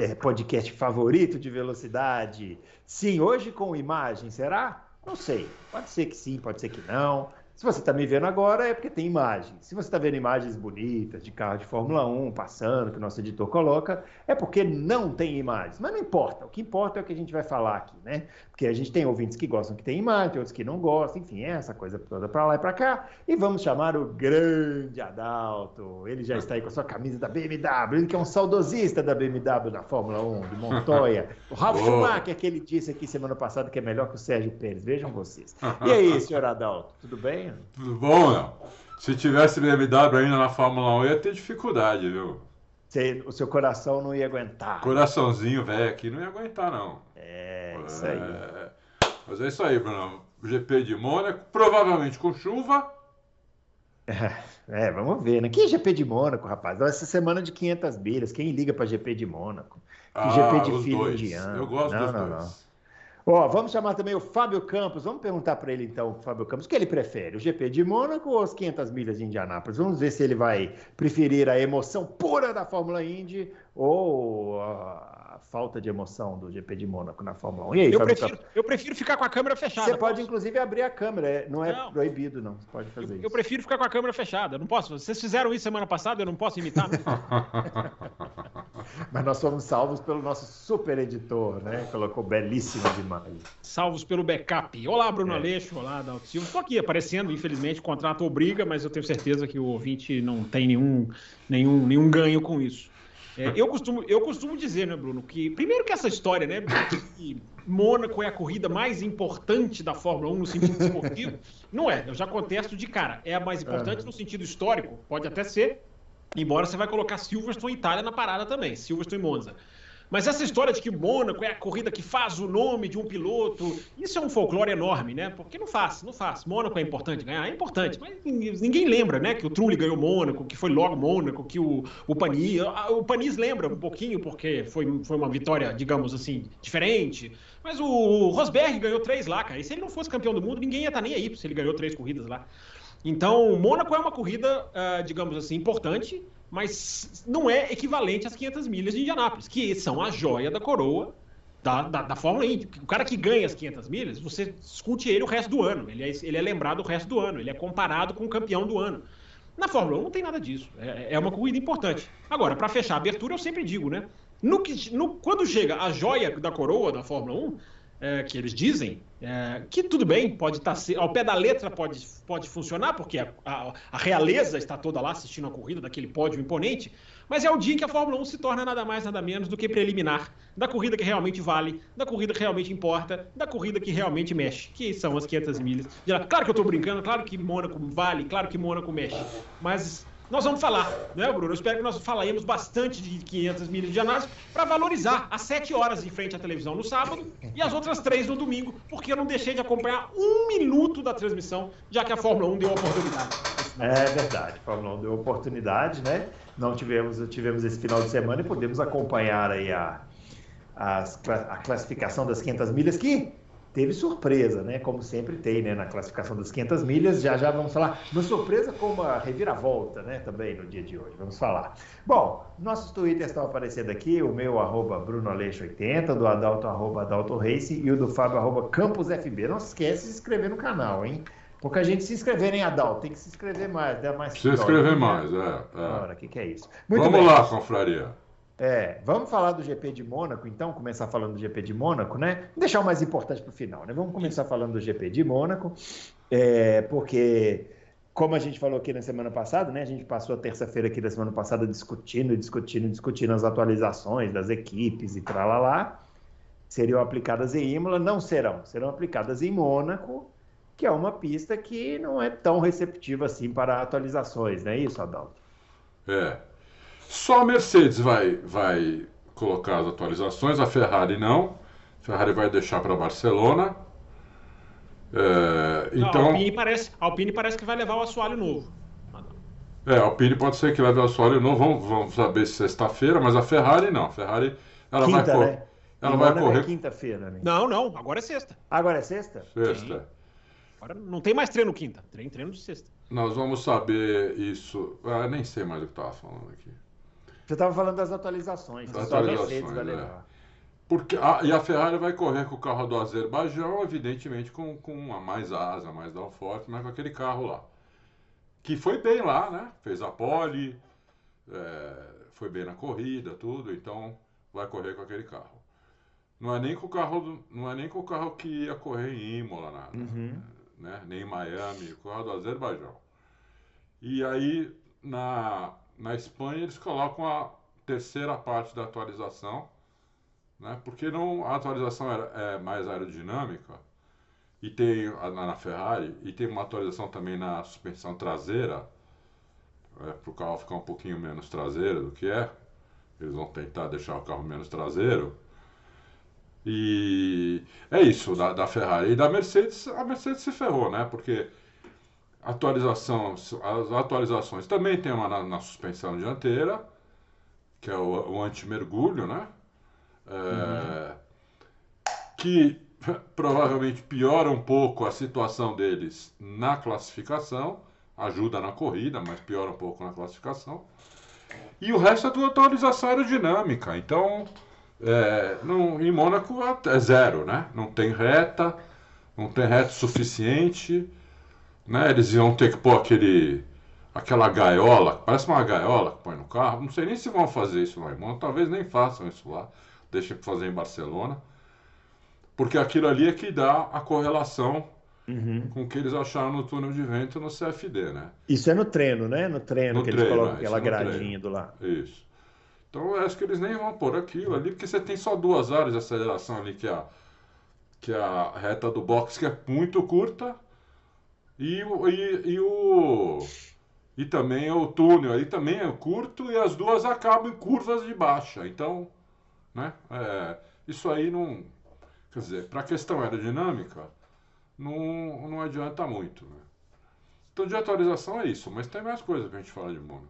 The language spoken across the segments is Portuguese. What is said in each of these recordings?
é, podcast favorito de velocidade. Sim, hoje com imagem, será? Não sei. Pode ser que sim, pode ser que não. Se você está me vendo agora, é porque tem imagem. Se você está vendo imagens bonitas de carro de Fórmula 1 passando, que o nosso editor coloca, é porque não tem imagens. Mas não importa. O que importa é o que a gente vai falar aqui, né? Porque a gente tem ouvintes que gostam que tem imagem, outros que não gostam, enfim, é essa coisa toda para lá e para cá. E vamos chamar o grande Adalto. Ele já está aí com a sua camisa da BMW, ele que é um saudosista da BMW na Fórmula 1, de Montoya. O Ralf Schumacher, que ele disse aqui semana passada que é melhor que o Sérgio Pérez. Vejam vocês. E aí, senhor Adalto, tudo bem? Tudo bom, não? Se tivesse BMW ainda na Fórmula 1, ia ter dificuldade, viu? Você, o seu coração não ia aguentar. Coraçãozinho velho aqui não ia aguentar, não. É, isso aí. É... Mas é isso aí, Bruno. GP de Mônaco, provavelmente com chuva. É, vamos ver, né? Que GP de Mônaco, rapaz? Essa semana de 500 milhas, quem liga para GP de Mônaco? Que ah, GP de filho dois. indiano. Eu gosto não, dos não, dois. Não. Ó, vamos chamar também o Fábio Campos. Vamos perguntar para ele então, Fábio Campos, o que ele prefere, o GP de Mônaco ou as 500 milhas de Indianápolis? Vamos ver se ele vai preferir a emoção pura da Fórmula Indy ou a falta de emoção do GP de Mônaco na Fórmula 1. E aí, Eu prefiro, eu prefiro ficar com a câmera fechada. Você pode posso? inclusive abrir a câmera, é- não é Não. proibido não, você pode fazer Eu, isso. eu prefiro ficar com a câmera fechada. Eu não posso. Vocês fizeram isso semana passada, eu não posso imitar. né? Mas nós somos salvos pelo nosso super editor, né? Colocou belíssima demais. Salvos pelo backup. Olá, Bruno É. Aleixo. Olá, Dalton Silva. Estou aqui aparecendo, infelizmente, o contrato obriga, mas eu tenho certeza que o ouvinte não tem nenhum, nenhum, nenhum ganho com isso. É, eu, costumo, eu costumo dizer, né, Bruno, que primeiro que essa história, né, que Mônaco é a corrida mais importante da Fórmula 1 no sentido esportivo, não é. Eu já contesto de cara. É a mais importante no sentido histórico, pode até ser, embora você vai colocar Silverstone e Itália na parada também, Silverstone e Monza. Mas essa história de que Mônaco é a corrida que faz o nome de um piloto, isso é um folclore enorme, né? Porque não faz, não faz. Mônaco é importante ganhar? É importante, mas ninguém lembra, né? Que o Trulli ganhou Mônaco, que foi logo Mônaco, que o, o Panis... O Panis lembra um pouquinho, porque foi, foi uma vitória, digamos assim, diferente. Mas o Rosberg ganhou três lá, cara. E se ele não fosse campeão do mundo, ninguém ia estar nem aí se ele ganhou três corridas lá. Então, Mônaco é uma corrida, ah, digamos assim, importante, mas não é equivalente às 500 milhas de Indianápolis, que são a joia da coroa da, da, da Fórmula Indy. O cara que ganha as 500 milhas, você discute ele o resto do ano. Ele é, ele é lembrado o resto do ano. Ele é comparado com o campeão do ano. Na Fórmula 1 não tem nada disso. É, é uma corrida importante. Agora, para fechar a abertura, eu sempre digo, né? No que, no, quando chega a joia da coroa da Fórmula 1, é, que eles dizem, é, que tudo bem, pode estar ao pé da letra pode, pode funcionar, porque a, a, a realeza está toda lá assistindo a corrida daquele pódio imponente, mas é o dia em que a Fórmula 1 se torna nada mais, nada menos do que preliminar da corrida que realmente vale, da corrida que realmente importa, da corrida que realmente mexe, que são as 500 milhas. Claro que eu estou brincando, claro que Mônaco vale, claro que Mônaco mexe, mas nós vamos falar, né, Bruno? Eu espero que nós falaremos bastante de 500 milhas de análise para valorizar as 7 horas em frente à televisão no sábado e as outras 3 no domingo, porque eu não deixei de acompanhar um minuto da transmissão, já que a Fórmula 1 deu a oportunidade. É verdade, a Fórmula 1 deu oportunidade, né? Não tivemos, tivemos esse final de semana e podemos acompanhar aí a, cla- a classificação das 500 milhas, que teve surpresa, né? Como sempre tem, né? Na classificação das 500 milhas, já já vamos falar. Uma surpresa como a reviravolta, né? Também no dia de hoje, vamos falar. Bom, nossos twitters estão aparecendo aqui, o meu, arroba BrunoAleixo80, do Adalto, arroba Adalto Race, e o do Fábio, arroba CampusFB. Não esquece de se inscrever no canal, hein? Pouca gente se inscrever, hein, Adalto? Tem que se inscrever mais, dá mais Precisa vitória. escrever mais, é. é. Ora, o que, que é isso? Muito Vamos bem. lá, confraria. É, vamos falar do GP de Mônaco, então, começar falando do GP de Mônaco, né? Deixar o mais importante para o final, né? Vamos começar falando do GP de Mônaco, é, porque, como a gente falou aqui na semana passada, né? A gente passou a terça-feira aqui da semana passada discutindo, discutindo, discutindo as atualizações das equipes e tralalá. Seriam aplicadas em Imola, não serão, serão aplicadas em Mônaco, que é uma pista que não é tão receptiva assim para atualizações, não é isso, Adalto? É. Só a Mercedes vai, vai colocar as atualizações, a Ferrari não. Ferrari vai deixar para Barcelona. É, Não, então, a, Alpine parece, a Alpine parece que vai levar o assoalho novo. é, a Alpine pode ser que leve o assoalho novo, vamos, vamos saber se sexta-feira, mas a Ferrari não. A Ferrari ela vai Quinta, correr. né? Ela vai é correr quinta-feira, né? Não, não, agora é sexta. Agora é sexta? sexta. Agora não tem mais treino quinta, treino, treino de sexta. Nós vamos saber isso. Ah, nem sei mais o que estava falando aqui. Você estava falando das atualizações. Das atualizações, Mercedes vai é. levar. Porque a, e a Ferrari vai correr com o carro do Azerbaijão, evidentemente com, com a mais asa, mais downforce, mas com aquele carro lá. Que foi bem lá, né? Fez a pole, é, foi bem na corrida, tudo, então vai correr com aquele carro. Não é nem com o carro, do- não é nem com o carro que ia correr em Imola, nada, Uhum. né? Nem em Miami, o carro do Azerbaijão. E aí na, na Espanha eles colocam a terceira parte da atualização, né? Porque não a atualização é mais aerodinâmica e tem na, na Ferrari e tem uma atualização também na suspensão traseira para o carro ficar um pouquinho menos traseiro do que é. Eles vão tentar deixar o carro menos traseiro. E é isso da, da Ferrari. E da Mercedes, a Mercedes se ferrou, né? Porque atualização, as atualizações também tem uma na, na suspensão dianteira, que é o, o anti-mergulho, né? É, Que provavelmente piora um pouco a situação deles na classificação, ajuda na corrida, mas piora um pouco na classificação. E o resto é tudo atualização aerodinâmica. Então, é, em Mônaco é zero, né? Não tem reta, não tem reta suficiente, né? Eles iam ter que pôr aquele, aquela gaiola, parece uma gaiola que põe no carro. Não sei nem se vão fazer isso lá em Mônaco, talvez nem façam isso lá, deixem pra fazer em Barcelona. Porque aquilo ali é que dá a correlação Uhum. com o que eles acharam no túnel de vento no CFD, né? Isso é no treino, né? No treino No que eles treino, colocam é, aquela é no treino. gradinha do lado. Isso. Então eu acho que eles nem vão pôr aquilo ali, porque você tem só duas áreas de aceleração ali, que é a, que é a reta do box, que é muito curta, e, o- e, e o. E também o túnel aí também é curto e as duas acabam em curvas de baixa. Então, né? é, isso aí não. Quer dizer, para a questão aerodinâmica, não, não adianta muito. Né? Então de atualização é isso, mas tem mais coisa que a gente fala de Mônaco.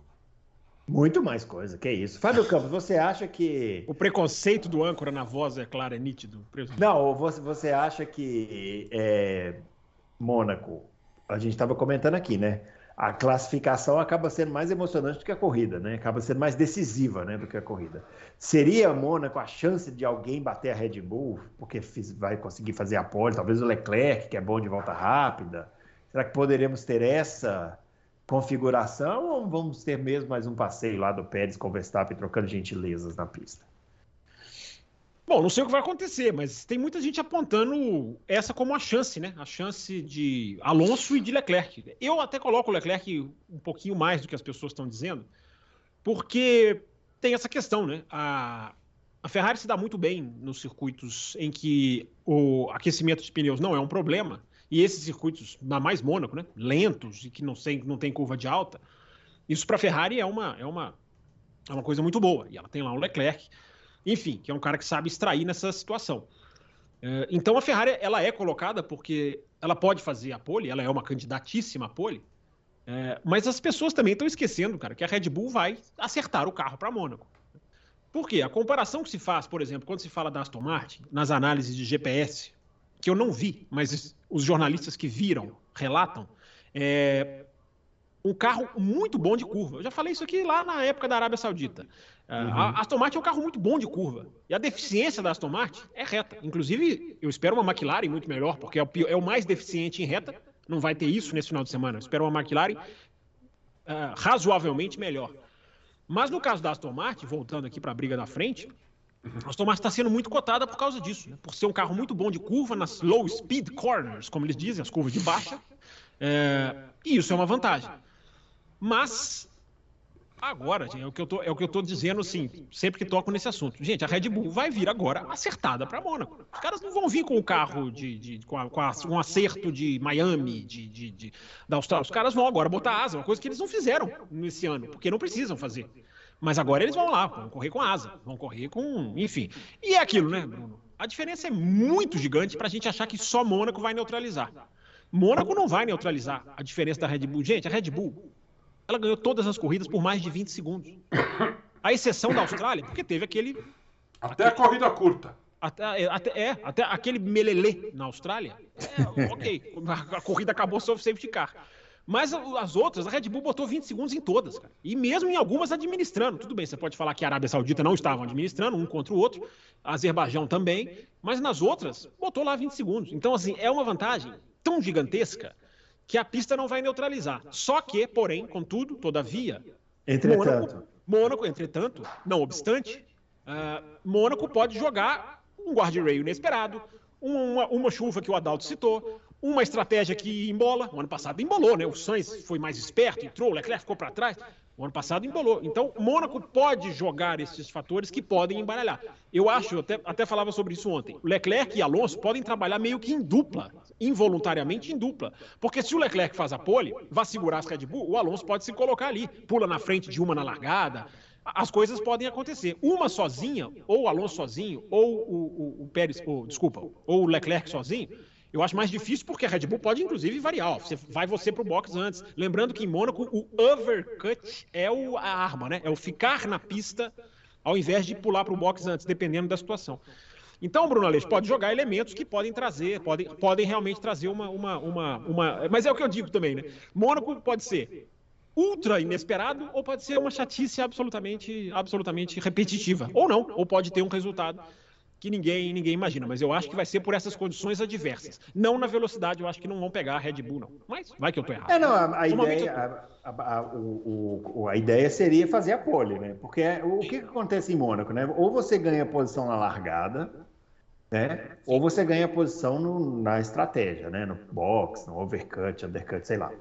Muito mais coisa, que isso. Fábio Campos, você acha que. O preconceito do âncora na voz é claro, é nítido. Não, você, você acha que é, Mônaco, a gente estava comentando aqui, né? A classificação acaba sendo mais emocionante do que a corrida, né? Acaba sendo mais decisiva, né, do que a corrida. Seria Mônaco a chance de alguém bater a Red Bull, porque vai conseguir fazer a pole, talvez o Leclerc, que é bom de volta rápida. Será que poderemos ter essa configuração ou vamos ter mesmo mais um passeio lá do Pérez com o Verstappen trocando gentilezas na pista? Bom, não sei o que vai acontecer, mas tem muita gente apontando essa como a chance, né? A chance de Alonso e de Leclerc. Eu até coloco o Leclerc um pouquinho mais do que as pessoas estão dizendo, porque tem essa questão, né? A, a Ferrari se dá muito bem nos circuitos em que o aquecimento de pneus não é um problema, e esses circuitos, na mais Mônaco, né? Lentos e que não não tem curva de alta, isso para a Ferrari é uma, é, uma, é uma coisa muito boa. E ela tem lá o Leclerc enfim, que é um cara que sabe extrair nessa situação. É, Então a Ferrari ela é colocada porque ela pode fazer a pole, ela é uma candidatíssima pole, é, mas as pessoas também estão esquecendo, cara, que a Red Bull vai acertar o carro para Mônaco. Por quê? A comparação que se faz, por exemplo, quando se fala da Aston Martin, nas análises de GPS, que eu não vi, mas os jornalistas que viram relatam, é um carro muito bom de curva. Eu já falei isso aqui lá na época da Arábia Saudita. Uh, A Aston Martin é um carro muito bom de curva. E a deficiência da Aston Martin é reta. Inclusive, eu espero uma McLaren muito melhor, porque é o, é o mais deficiente em reta. Não vai ter isso nesse final de semana. Eu espero uma McLaren uh, razoavelmente melhor. Mas no caso da Aston Martin, voltando aqui para a briga da frente, a Aston Martin está sendo muito cotada por causa disso, né? por ser um carro muito bom de curva nas low speed corners, como eles dizem, as curvas de baixa. É, e isso é uma vantagem. Mas agora, gente, é o que eu tô, é o que eu tô dizendo assim, sempre que toco nesse assunto. Gente, a Red Bull vai vir agora acertada para Mônaco. Os caras não vão vir com o carro de, de com, a, com a, um acerto de Miami, de, de, de, da Austrália. Os caras vão agora botar asa, uma coisa que eles não fizeram nesse ano, porque não precisam fazer. Mas agora eles vão lá, vão correr com asa, vão correr com, enfim. E é aquilo, né, Bruno? a diferença é muito gigante para a gente achar que só Mônaco vai neutralizar. Mônaco não vai neutralizar a diferença da Red Bull. Gente, a Red Bull, ela ganhou todas as corridas por mais de 20 segundos. A exceção da Austrália, porque teve aquele. Até a corrida curta. Até, é, até, é, até aquele melelê na Austrália. É, ok, a corrida acabou sob safety car. Mas as outras, a Red Bull botou 20 segundos em todas, cara. E mesmo em algumas administrando. Tudo bem, você pode falar que a Arábia Saudita não estavam administrando, um contra o outro, a Azerbaijão também, mas nas outras, botou lá 20 segundos. Então, assim, é uma vantagem tão gigantesca que a pista não vai neutralizar. Só que, porém, contudo, todavia. Entretanto. Mônaco, Mônaco entretanto, não obstante, uh, Mônaco pode jogar um guardrail inesperado, uma, uma chuva que o Adalto citou, uma estratégia que embola. O ano passado embolou, né? O Sainz foi mais esperto, entrou, o Leclerc ficou para trás. O ano passado embolou. Então, Mônaco pode jogar esses fatores que podem embaralhar. Eu acho, eu até, até falava sobre isso ontem. O Leclerc e Alonso podem trabalhar meio que em dupla, involuntariamente em dupla. Porque se o Leclerc faz a pole, vai segurar as Red Bull, o Alonso pode se colocar ali, pula na frente de uma na largada. As coisas podem acontecer. Uma sozinha, ou o Alonso sozinho, ou o, o, o Pérez, ou, desculpa, ou o Leclerc sozinho, eu acho mais difícil porque a Red Bull pode, inclusive, variar. Você, vai você para o box antes. Lembrando que em Mônaco o overcut é o, a arma, né? É o ficar na pista ao invés de pular para o box antes, dependendo da situação. Então, Bruno Aleixo pode jogar elementos que podem trazer, podem, podem realmente trazer uma, uma, uma, uma. Mas é o que eu digo também, né? Mônaco pode ser ultra inesperado ou pode ser uma chatice absolutamente, absolutamente repetitiva. Ou não, ou pode ter um resultado que ninguém, ninguém imagina. Mas eu acho que vai ser por essas condições adversas. Não na velocidade, eu acho que não vão pegar a Red Bull, não. Mas vai que eu tô errado. É, não, a, a ideia, a, a, o, o, a ideia seria fazer a pole, né? Porque o que, que acontece em Mônaco, né? Ou você ganha posição na largada, né? Ou você ganha posição no, na estratégia, né? No box, no overcut, undercut, sei lá.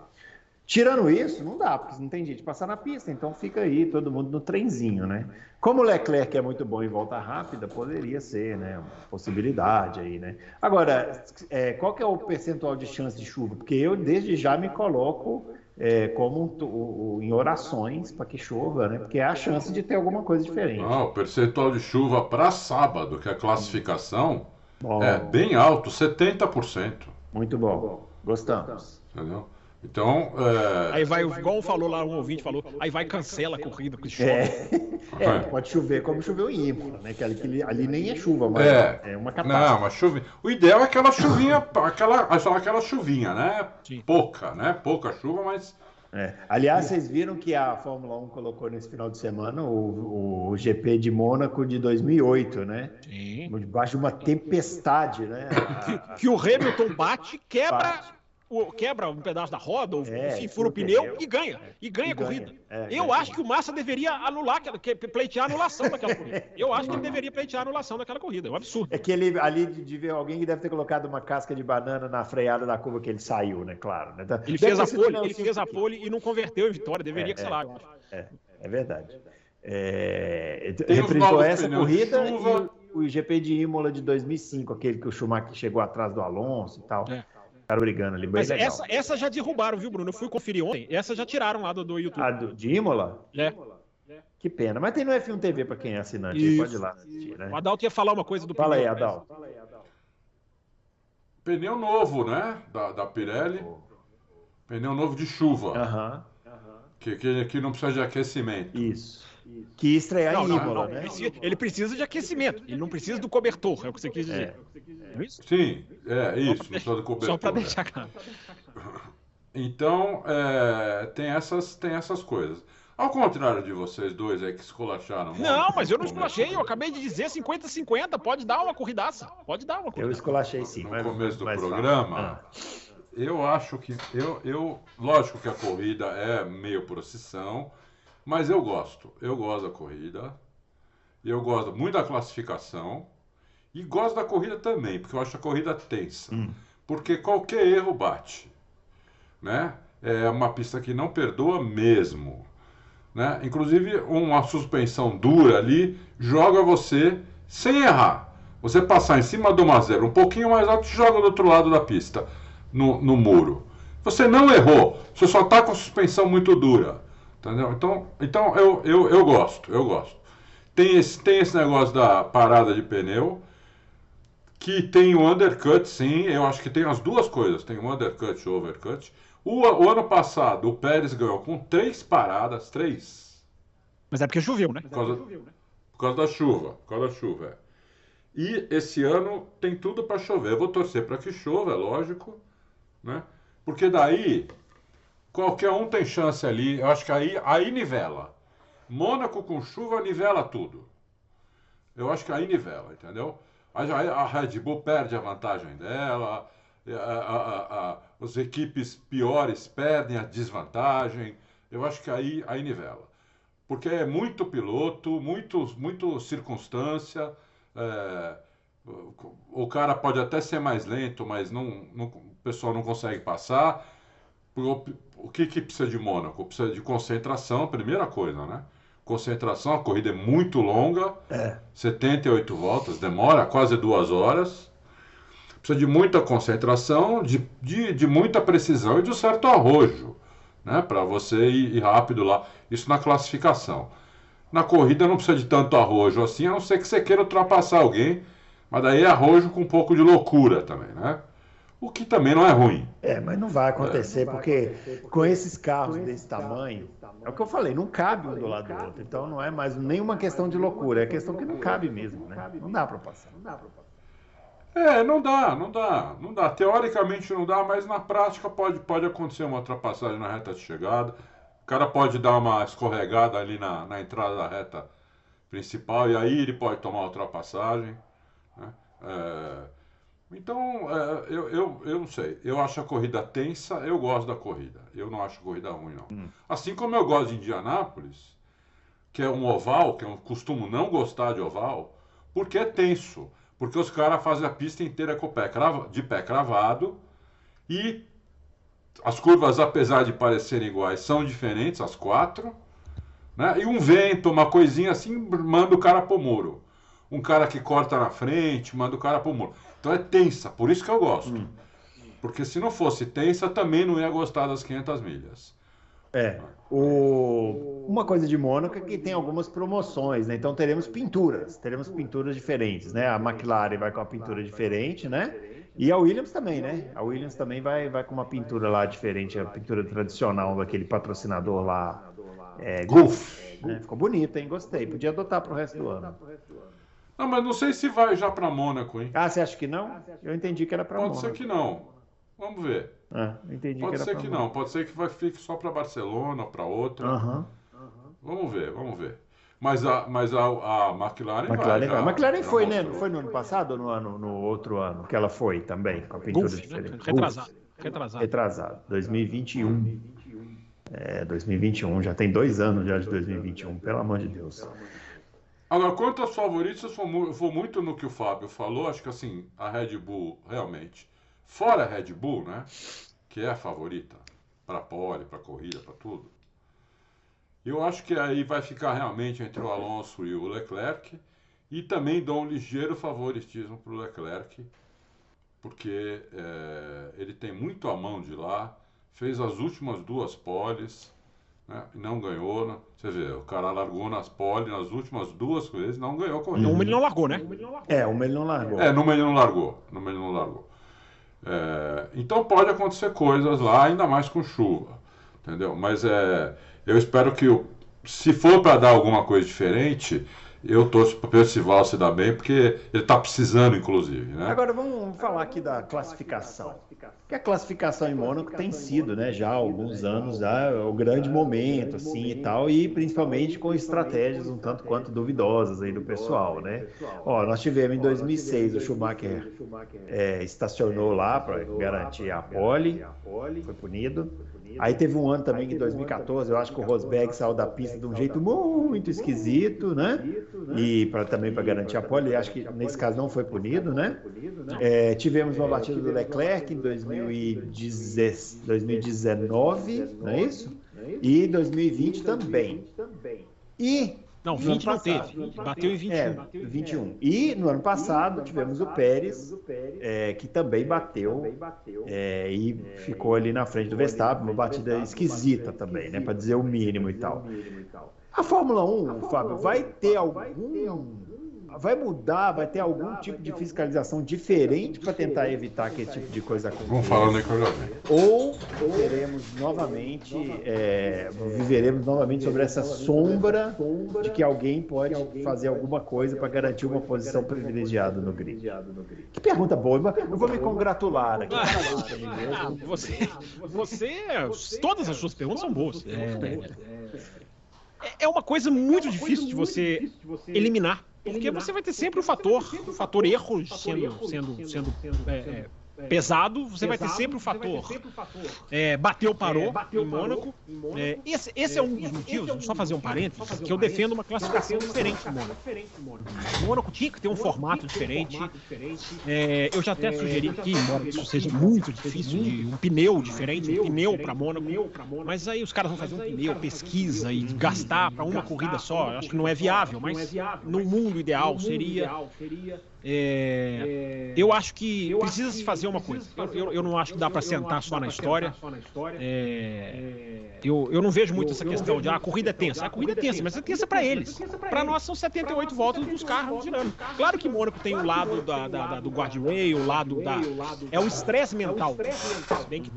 Tirando isso, não dá, porque não tem gente passar na pista, então fica aí todo mundo no trenzinho, né? Como o Leclerc é muito bom em volta rápida, poderia ser, né? Uma possibilidade aí, né? Agora, é, qual que é o percentual de chance de chuva? Porque eu desde já me coloco é, como um, em orações para que chova, né? Porque é a chance de ter alguma coisa diferente. Não, o percentual de chuva para sábado, que é a classificação, bom. é bem alto, 70%. Muito bom, gostamos. Entendeu? Então. É... Aí vai, igual falou lá, um ouvinte falou, aí vai cancela a corrida com chove. É. é, pode chover como choveu em Imola, né? Que ali, ali, nem é chuva, mas é, é uma catástrofe. Não, mas chuva. O ideal é aquela chuvinha, aquela, aquela chuvinha, né? Sim. Pouca, né? Pouca chuva, mas. É. Aliás, vocês viram que a Fórmula 1 colocou nesse final de semana o, o GP de Mônaco de 2008, né? Sim. Debaixo de uma tempestade, né? Que, que o Hamilton bate, quebra. Bate quebra um pedaço da roda, ou é, enfim, fura o pneu e ganha. E ganha a corrida. É, eu acho que o Massa deveria anular, que, pleitear a anulação daquela corrida. Eu acho que ele deveria pleitear a anulação daquela corrida. É um absurdo. É que ele ali de ver alguém que deve ter colocado uma casca de banana na freada da curva que ele saiu, né? Claro. Né? Ele fez a pole, ele fez a pole e não converteu em vitória. Deveria é, que, sei lá. É, é verdade. É, essa corrida e o, o GP de Imola de 2005, aquele que o Schumacher chegou atrás do Alonso e tal. É ficaram brigando ali. Mas legal. essa, essa já derrubaram, viu, Bruno? Eu fui conferir ontem. Essa já tiraram lá do, do YouTube. A do, de Imola? É. Que pena. Mas tem no F1 TV para quem é assinante. Isso. Pode ir lá assistir, né? O Adalto ia falar uma coisa do Fala pneu. Aí, Adalto. Fala aí, Adalto. Pneu novo, né? Da, da Pirelli. Pneu novo de chuva. Aham. Uh -huh. que, que, que não precisa de aquecimento. Isso. Que estrear não, em Imola, né? Ele precisa de aquecimento, ele não precisa do cobertor, é o que você quis dizer. É. é isso? Sim, é isso, só, do cobertor. Só para deixar claro. Então, é, tem, essas, tem essas coisas. Ao contrário de vocês dois aí que esculacharam. Não, mas eu não esculachei, eu acabei de dizer 50-50, pode dar uma corridaça. Pode dar uma corridaça. Eu esculachei sim. No começo do programa, ah. eu acho que. Eu, eu, lógico que a corrida é meio procissão. Mas eu gosto. Eu gosto da corrida. Eu gosto muito da classificação. E gosto da corrida também, porque eu acho a corrida tensa. Hum. Porque qualquer erro bate. Né? É uma pista que não perdoa mesmo. Né? Inclusive, uma suspensão dura ali joga você sem errar. Você passar em cima do uma zero um pouquinho mais alto, joga do outro lado da pista, no, no muro. Você não errou, você só está com a suspensão muito dura. Entendeu? Então, então eu, eu, eu gosto, eu gosto. Tem esse, tem esse negócio da parada de pneu. que tem o undercut, sim. Eu acho que tem as duas coisas. Tem o undercut e o overcut. O, o ano passado, o Pérez ganhou com três paradas, três. Mas é porque choveu, né? Por causa, por causa da chuva. Por causa da chuva, é. E esse ano tem tudo para chover. Eu vou torcer para que chova, é lógico, né? Porque daí qualquer um tem chance ali. Eu acho que aí, aí nivela. Mônaco com chuva nivela tudo. Eu acho que aí nivela, entendeu? Aí a Red Bull perde a vantagem dela, as equipes piores perdem a desvantagem. Eu acho que aí, aí nivela. Porque é muito piloto, muito, muito circunstância. É, o cara pode até ser mais lento, mas não, não, o pessoal não consegue passar. O, o que, que precisa de Mônaco? Precisa de concentração, primeira coisa, né? Concentração, a corrida é muito longa, é. 78 voltas, demora quase duas horas. Precisa de muita concentração, de, de, de muita precisão e de um certo arrojo, né? Para você ir, ir rápido lá. Isso na classificação. Na corrida não precisa de tanto arrojo assim, a não ser que você queira ultrapassar alguém, mas daí é arrojo com um pouco de loucura também, né? O que também não é ruim. É, mas não vai acontecer, é. porque com esses carros desse tamanho, é o que eu falei, não cabe um do lado do outro. Então não é mais nenhuma questão de loucura, é questão que não cabe mesmo, né? Não dá para passar. Não dá para passar. É, não dá, não dá, não dá. Teoricamente não dá, mas na prática pode, pode acontecer uma ultrapassagem na reta de chegada. O cara pode dar uma escorregada ali na, na entrada da reta principal e aí ele pode tomar a ultrapassagem. Né? É, então, é, eu, eu, eu não sei. Eu acho a corrida tensa, eu gosto da corrida. Eu não acho a corrida ruim, não. Hum. Assim como eu gosto de Indianápolis, que é um oval, que eu costumo não gostar de oval, porque é tenso. Porque os caras fazem a pista inteira com o pé de pé cravado e as curvas, apesar de parecerem iguais, são diferentes, as quatro. Né? E um vento, uma coisinha assim, manda o cara pro muro. Um cara que corta na frente, manda o cara pro muro. Então é tensa, por isso que eu gosto. Hum. Porque se não fosse tensa, também não ia gostar das 500 milhas. É. O... Uma coisa de Mônaco é que tem algumas promoções, né? Então teremos pinturas, teremos pinturas diferentes, né? A McLaren vai com uma pintura diferente, né? E a Williams também, né? A Williams também vai, vai com uma pintura lá diferente, a pintura tradicional daquele patrocinador lá. É, Golf. Né? Ficou bonita, hein? Gostei. Podia adotar para o resto do ano. Não, mas não sei se vai já para Mônaco, hein? Ah, você acha que não? Eu entendi que era para Mônaco. Pode ser que não. Vamos ver. Ah, entendi pode que ser que não. Pode ser que vai fique só para Barcelona, para outra. Uhum. Vamos ver, vamos ver. Mas a, mas a, a McLaren, McLaren vai. Já, a McLaren foi, né? Não foi no ano passado ou no, ano, no outro ano que ela foi também, com a pintura Uf, diferente? Né? Retrasado. Retrasado. Retrasado. 2021. É, 2021. Já tem dois anos já de 2021, pelo amor de Deus. Agora, quanto aos favoritos, eu vou muito no que o Fábio falou. Acho que assim, a Red Bull realmente, fora a Red Bull, né? Que é a favorita para pole, para corrida, para tudo. Eu acho que aí vai ficar realmente entre o Alonso e o Leclerc. E também dou um ligeiro favoritismo para o Leclerc, porque é, ele tem muito a mão de lá, fez as últimas duas poles né? não ganhou. Né? Você vê, o cara largou nas pole nas últimas duas vezes, não ganhou a corrida. Numa ele não largou, né? É, uma ele não largou. É, numa ele não largou. Numa ele não largou. É, então pode acontecer coisas lá, ainda mais com chuva. Entendeu? Mas é, eu espero que, se for para dar alguma coisa diferente, eu torço para o Percival se dar bem, porque ele está precisando, inclusive. Né? Agora vamos falar aqui da classificação. Que a classificação em Mônaco tem sido, né, já há alguns anos, já, o grande momento, assim e tal, e principalmente com estratégias um tanto quanto duvidosas aí do pessoal, né? Ó, nós tivemos em 2006 o Schumacher é, estacionou lá para garantir a pole, foi punido. Aí teve um ano também, em 2014, eu acho que o Rosberg saiu da pista de um jeito muito esquisito, né? E pra, também para garantir a pole, acho que nesse caso não foi punido, né? É, tivemos uma batida do Leclerc em 2019, não é isso? E 2020 também. E não, 20 não teve. Bateu em 21. É, 21. E no ano passado tivemos o Pérez, é, que também bateu é, e ficou ali na frente do Verstappen, uma batida esquisita também, né? Para dizer o mínimo e tal. A Fórmula 1, Fábio, vai ter algum vai mudar, vai ter algum tipo de fiscalização diferente para tentar evitar aquele tipo de coisa acontecer. Vamos que já vi. Ou teremos novamente, é, viveremos novamente sobre essa sombra de que alguém pode fazer alguma coisa para garantir uma posição privilegiada no grid. Que pergunta boa, eu vou me congratular aqui. Ah, você, você, todas as suas perguntas são boas. É, é uma coisa muito difícil de você eliminar, porque você vai ter sempre o fator, o fator erro sendo, sendo, sendo é, é, pesado, você vai ter sempre o fator. É, bateu, parou em Mônaco. É, esse, esse é um dos motivos, só fazer um parênteses, que eu defendo uma classificação diferente do Mônaco. O Mônaco tinha que ter um formato diferente. É, eu já até sugeri aqui, embora isso seja muito difícil, de um pneu diferente, um pneu para Mônaco. Mas aí os caras vão fazer um pneu, pesquisa e gastar para uma corrida só. Acho que não é viável, mas no mundo ideal seria. É, eu acho que precisa se fazer uma coisa. Eu, eu, eu não acho que dá para sentar só na história. É, eu, eu não vejo muito essa questão de ah, a corrida é tensa. A corrida é tensa, mas é tensa para eles. Para nós são 78 voltas dos carros girando. Claro que Mônaco tem o lado da, da, da, do guardrail, o lado da. É o estresse mental. Bem que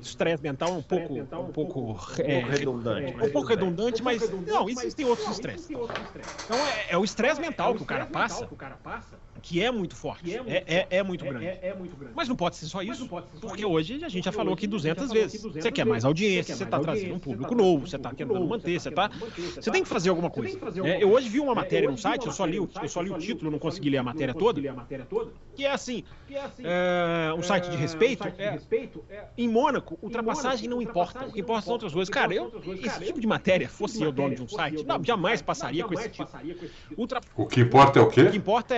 estresse mental é um pouco, um pouco, é, redundante. Um pouco redundante, mas não, existem outros estresses. Então é, é o estresse mental que o cara passa que é muito forte, é, é, é, é muito, grande. Mas não pode ser só isso, porque hoje a gente já falou aqui 200 vezes. Você quer mais audiência, você está trazendo um público novo, você está tentando manter, você está... Você tem que fazer alguma coisa. É, eu hoje vi uma matéria no site, eu só li o, só título, não consegui ler a matéria toda, que é assim, é, um site de respeito, em Mônaco, ultrapassagem não importa, o que importa são outras coisas. Cara, eu, esse tipo de matéria, fosse eu dono de um site, não, jamais passaria com esse tipo. O que importa é o quê? O que importa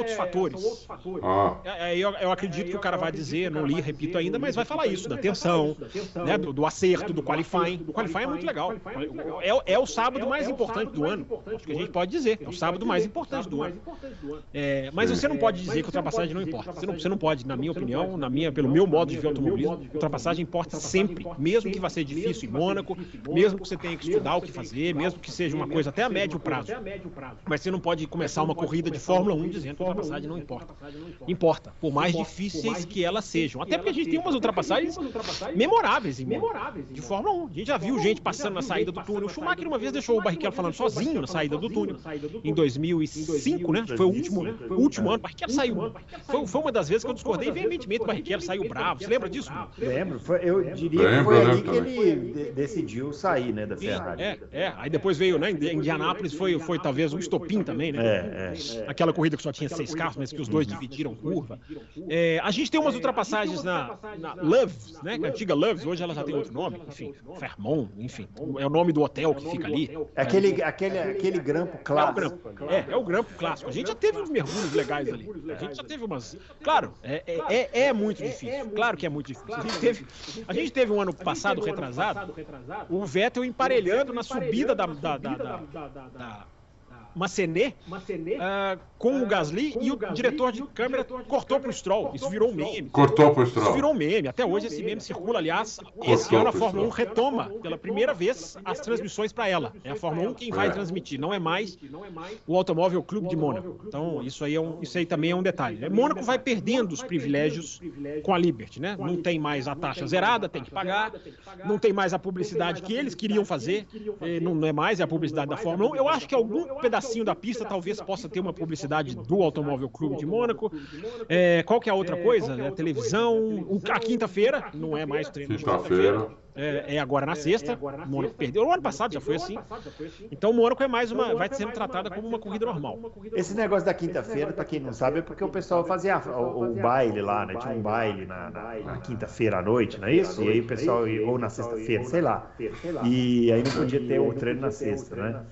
é, são outros fatores. Ah. É, eu, eu acredito que o cara vai dizer, não li, repito ainda, mas vai falar isso, da tensão, né, do, do acerto, do qualifying. O qualifying é muito legal. É, é o sábado mais importante do ano. Acho que a gente pode dizer. É o sábado mais importante do ano. É, mas você não pode dizer que ultrapassagem não importa. Você não, você não pode, na minha opinião, na minha, pelo meu modo de ver automobilismo, ultrapassagem importa sempre, mesmo que vá ser difícil em Mônaco, mesmo que você tenha que estudar o que fazer, mesmo que seja uma coisa até a médio prazo. Mas você não pode começar uma corrida de Fórmula 1 dizendo que ultrapassagem não importa. Importa, por mais difíceis que elas sejam. Até porque a gente tem umas ultrapassagens memoráveis em de Fórmula 1. A gente já viu gente passando na saída do túnel. O Schumacher uma vez deixou o Barrichello falando sozinho na saída do túnel. Em 2005, né? Foi o último, o último ano. O Barrichello saiu. Foi, foi uma das vezes que eu discordei veementemente. O Barrichello saiu bravo. Você lembra disso? Lembro. eu diria que foi ali que ele decidiu sair, né, da Ferrari. É, é. Aí depois veio, né? Indianápolis foi, foi talvez um estopim também, né? É, é. Aquela corrida que só tinha seis carros, mas que os dois dividiram curva. É, a gente tem umas ultrapassagens na, na Loves, né? A antiga Loves, hoje ela já tem outro nome, enfim, Fermont, enfim, é o nome do hotel que fica ali. É aquele, aquele, aquele grampo clássico. É o grampo, é, é o grampo clássico. A gente já teve uns mergulhos legais ali. A gente já teve umas. Claro, é, é, é, é muito difícil. Claro que é muito difícil. A gente teve, a gente teve um ano passado, retrasado, o Vettel emparelhando na subida da, da, da, da Massenet, uh, com o Gasly com e o, Gasly, diretor de câmera diretor de cortou para o Stroll. Isso virou um meme. Cortou para o Stroll. Isso virou um meme. Até hoje esse meme circula. Aliás, esse ano a Fórmula 1 retoma pela primeira vez as transmissões para ela. É a Fórmula 1 quem vai é. transmitir, não é mais o Automóvel Clube de Mônaco. Então, isso aí, é um, isso aí também é um detalhe. Mônaco vai perdendo os privilégios com a Liberty, né? Não tem mais a taxa zerada, tem que pagar. Não tem mais a publicidade que eles queriam fazer. Não é mais, é a publicidade da Fórmula 1. Eu acho que algum pedaço pedacinho da pista talvez possa ter uma publicidade do Automóvel Clube de Mônaco. É, qual que é a outra coisa? É, televisão. O, a quinta-feira, não é mais treino de quinta-feira. É, é, agora na sexta. O Mônaco perdeu. O ano passado já foi assim. Então o Mônaco é mais uma. Vai sendo tratada como uma corrida normal. Esse negócio da quinta-feira, para quem não sabe, é porque o pessoal fazia o, o baile lá, né? Tinha um baile na, na, na quinta-feira à noite, não é isso? E aí o pessoal, ou na sexta-feira, sei lá. E aí não podia ter o treino na sexta, né?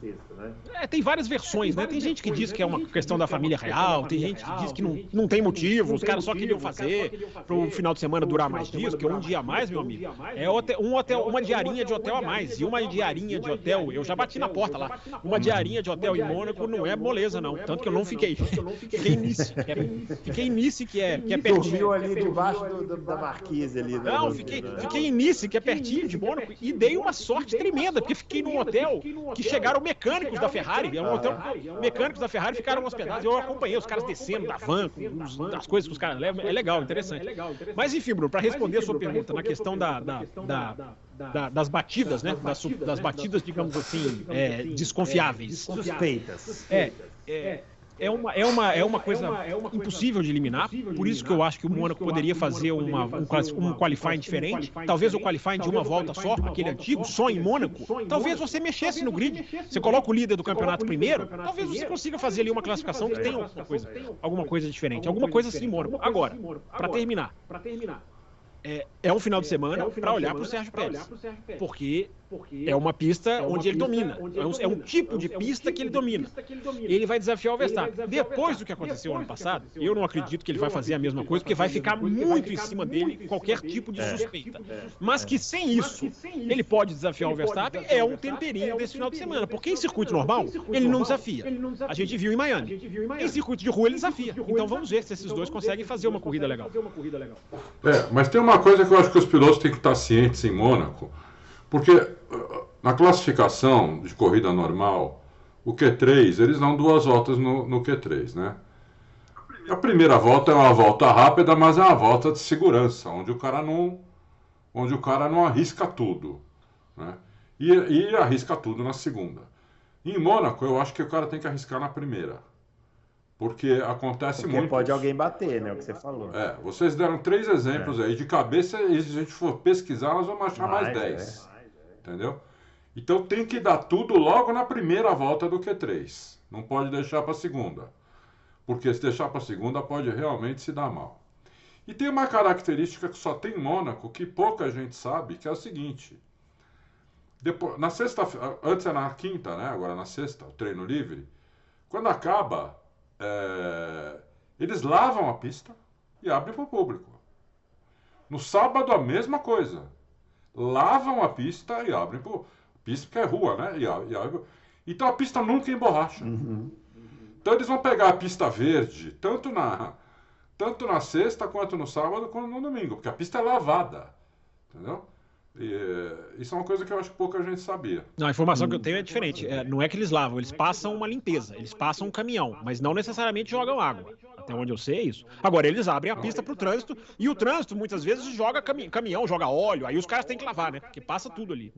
É, tem várias versões, né? Tem gente que diz que é uma questão da família real, tem gente que diz que não, não tem motivo, os caras só queriam fazer para o final de semana durar mais dias, porque um dia a mais, meu amigo, é um um hotel, uma diarinha de hotel a mais. E uma diarinha de hotel, eu já bati na porta lá. Uma diarinha de hotel em Mônaco não é moleza, não. Tanto que eu não fiquei. Fiquei em Nice. Que é, fiquei em Nice, que é, que é pertinho. Dormiu ali debaixo do, do, da marquise ali. Não, fiquei, fiquei em Nice, que é pertinho de Mônaco, e dei uma sorte tremenda, porque fiquei num hotel que chegaram mecânicos da Ferrari. É um hotel. Mecânicos da Ferrari ficaram hospedados. Eu acompanhei os caras descendo da van, com os, as coisas que os caras levam. É legal, interessante. Mas enfim, Bruno, para responder a sua pergunta na questão da, da, da, da das batidas, né? Das, das batidas, digamos assim, é, desconfiáveis. Suspeitas. É, é, é uma, é uma, é uma coisa impossível de eliminar, por isso que eu acho que o Mônaco poderia fazer uma, um, um qualifying diferente, talvez o qualifying de uma volta só, aquele antigo, só em Mônaco, talvez você mexesse no grid, você coloca o líder do campeonato primeiro, talvez você consiga fazer ali uma classificação que tenha alguma coisa, alguma coisa diferente, alguma coisa assim em Mônaco. Agora, para terminar, é, é, um final de semana para olhar para o Sérgio Pérez. Porque é uma pista onde ele domina. É um, é um tipo de pista que ele domina. Ele vai desafiar o Verstappen. Depois do que aconteceu ano passado, eu não acredito que ele vai fazer a mesma coisa, porque vai ficar muito em cima dele qualquer tipo de suspeita. Mas que sem isso, ele pode desafiar o Verstappen, é um temperinho desse final de semana. Porque em circuito normal, ele não desafia. A gente viu em Miami. Em circuito de rua, ele desafia. Então vamos ver se esses dois conseguem fazer uma corrida legal. É, mas tem uma coisa que eu acho que os pilotos têm que estar cientes em Mônaco, porque uh, na classificação de corrida normal, o Q3, eles dão duas voltas no, no Q3, né? A primeira volta é uma volta rápida, mas é uma volta de segurança, onde o cara não, onde o cara não arrisca tudo, né? E, e arrisca tudo na segunda. Em Mônaco, eu acho que o cara tem que arriscar na primeira. Porque acontece Porque muito. pode alguém bater, né? O que você falou. É, vocês deram três exemplos é. aí. De cabeça, se a gente for pesquisar, nós vamos achar mais, mais dez. É. Entendeu? Então tem que dar tudo logo na primeira volta do Q3. Não pode deixar para a segunda. Porque se deixar para a segunda, pode realmente se dar mal. E tem uma característica que só tem em Mônaco, que pouca gente sabe, que é o seguinte. Depois, na sexta, antes é na quinta, né? Agora na sexta, o treino livre. Quando acaba, é, eles lavam a pista e abrem para o público. No sábado, a mesma coisa. Lavam a pista e abrem o. Pista que é rua, né? E, e abrem... Então a pista nunca emborracha. Uhum. Então eles vão pegar a pista verde, tanto na, tanto na sexta, quanto no sábado, quanto no domingo, porque a pista é lavada. Entendeu? E, isso é uma coisa que eu acho que pouca gente sabia. Não, a informação que eu tenho é diferente. É, não é que eles lavam, eles passam uma limpeza, eles passam um caminhão, mas não necessariamente jogam água. Até onde eu sei é isso. Agora, eles abrem a pista para o trânsito e o trânsito muitas vezes joga cami caminhão, joga óleo, aí os caras têm que lavar, né? Porque passa tudo ali.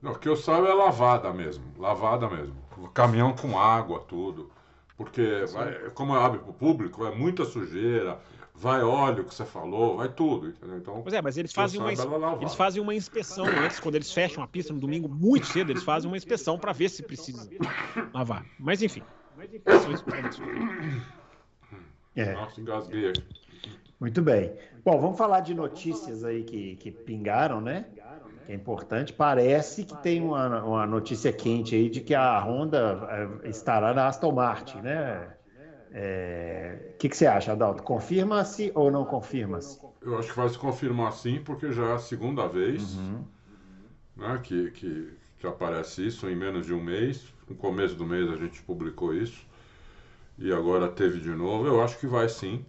Não, o que eu saiba é lavada mesmo, lavada mesmo. Caminhão com água, tudo. Porque, vai, como abre para o público, é muita sujeira, vai óleo que você falou, vai tudo, entendeu? Então, pois é, mas eles fazem, uma, eles fazem uma inspeção antes, quando eles fecham a pista no domingo muito cedo, eles fazem uma inspeção para ver se precisa lavar. Mas enfim. É. Nossa, engasguei aqui. Muito bem. Bom, vamos falar de notícias aí que, que pingaram, né? Que é importante. Parece que tem uma, uma notícia quente aí de que a Honda eh, estará na Aston Martin, né? O é... que, que, você acha, Adalto? Confirma-se ou não confirma-se? Eu acho que vai se confirmar sim, porque já é a segunda vez uhum. né, que, que, que, aparece isso em menos de um mês. No começo do mês a gente publicou isso. E agora teve de novo. Eu acho que vai sim.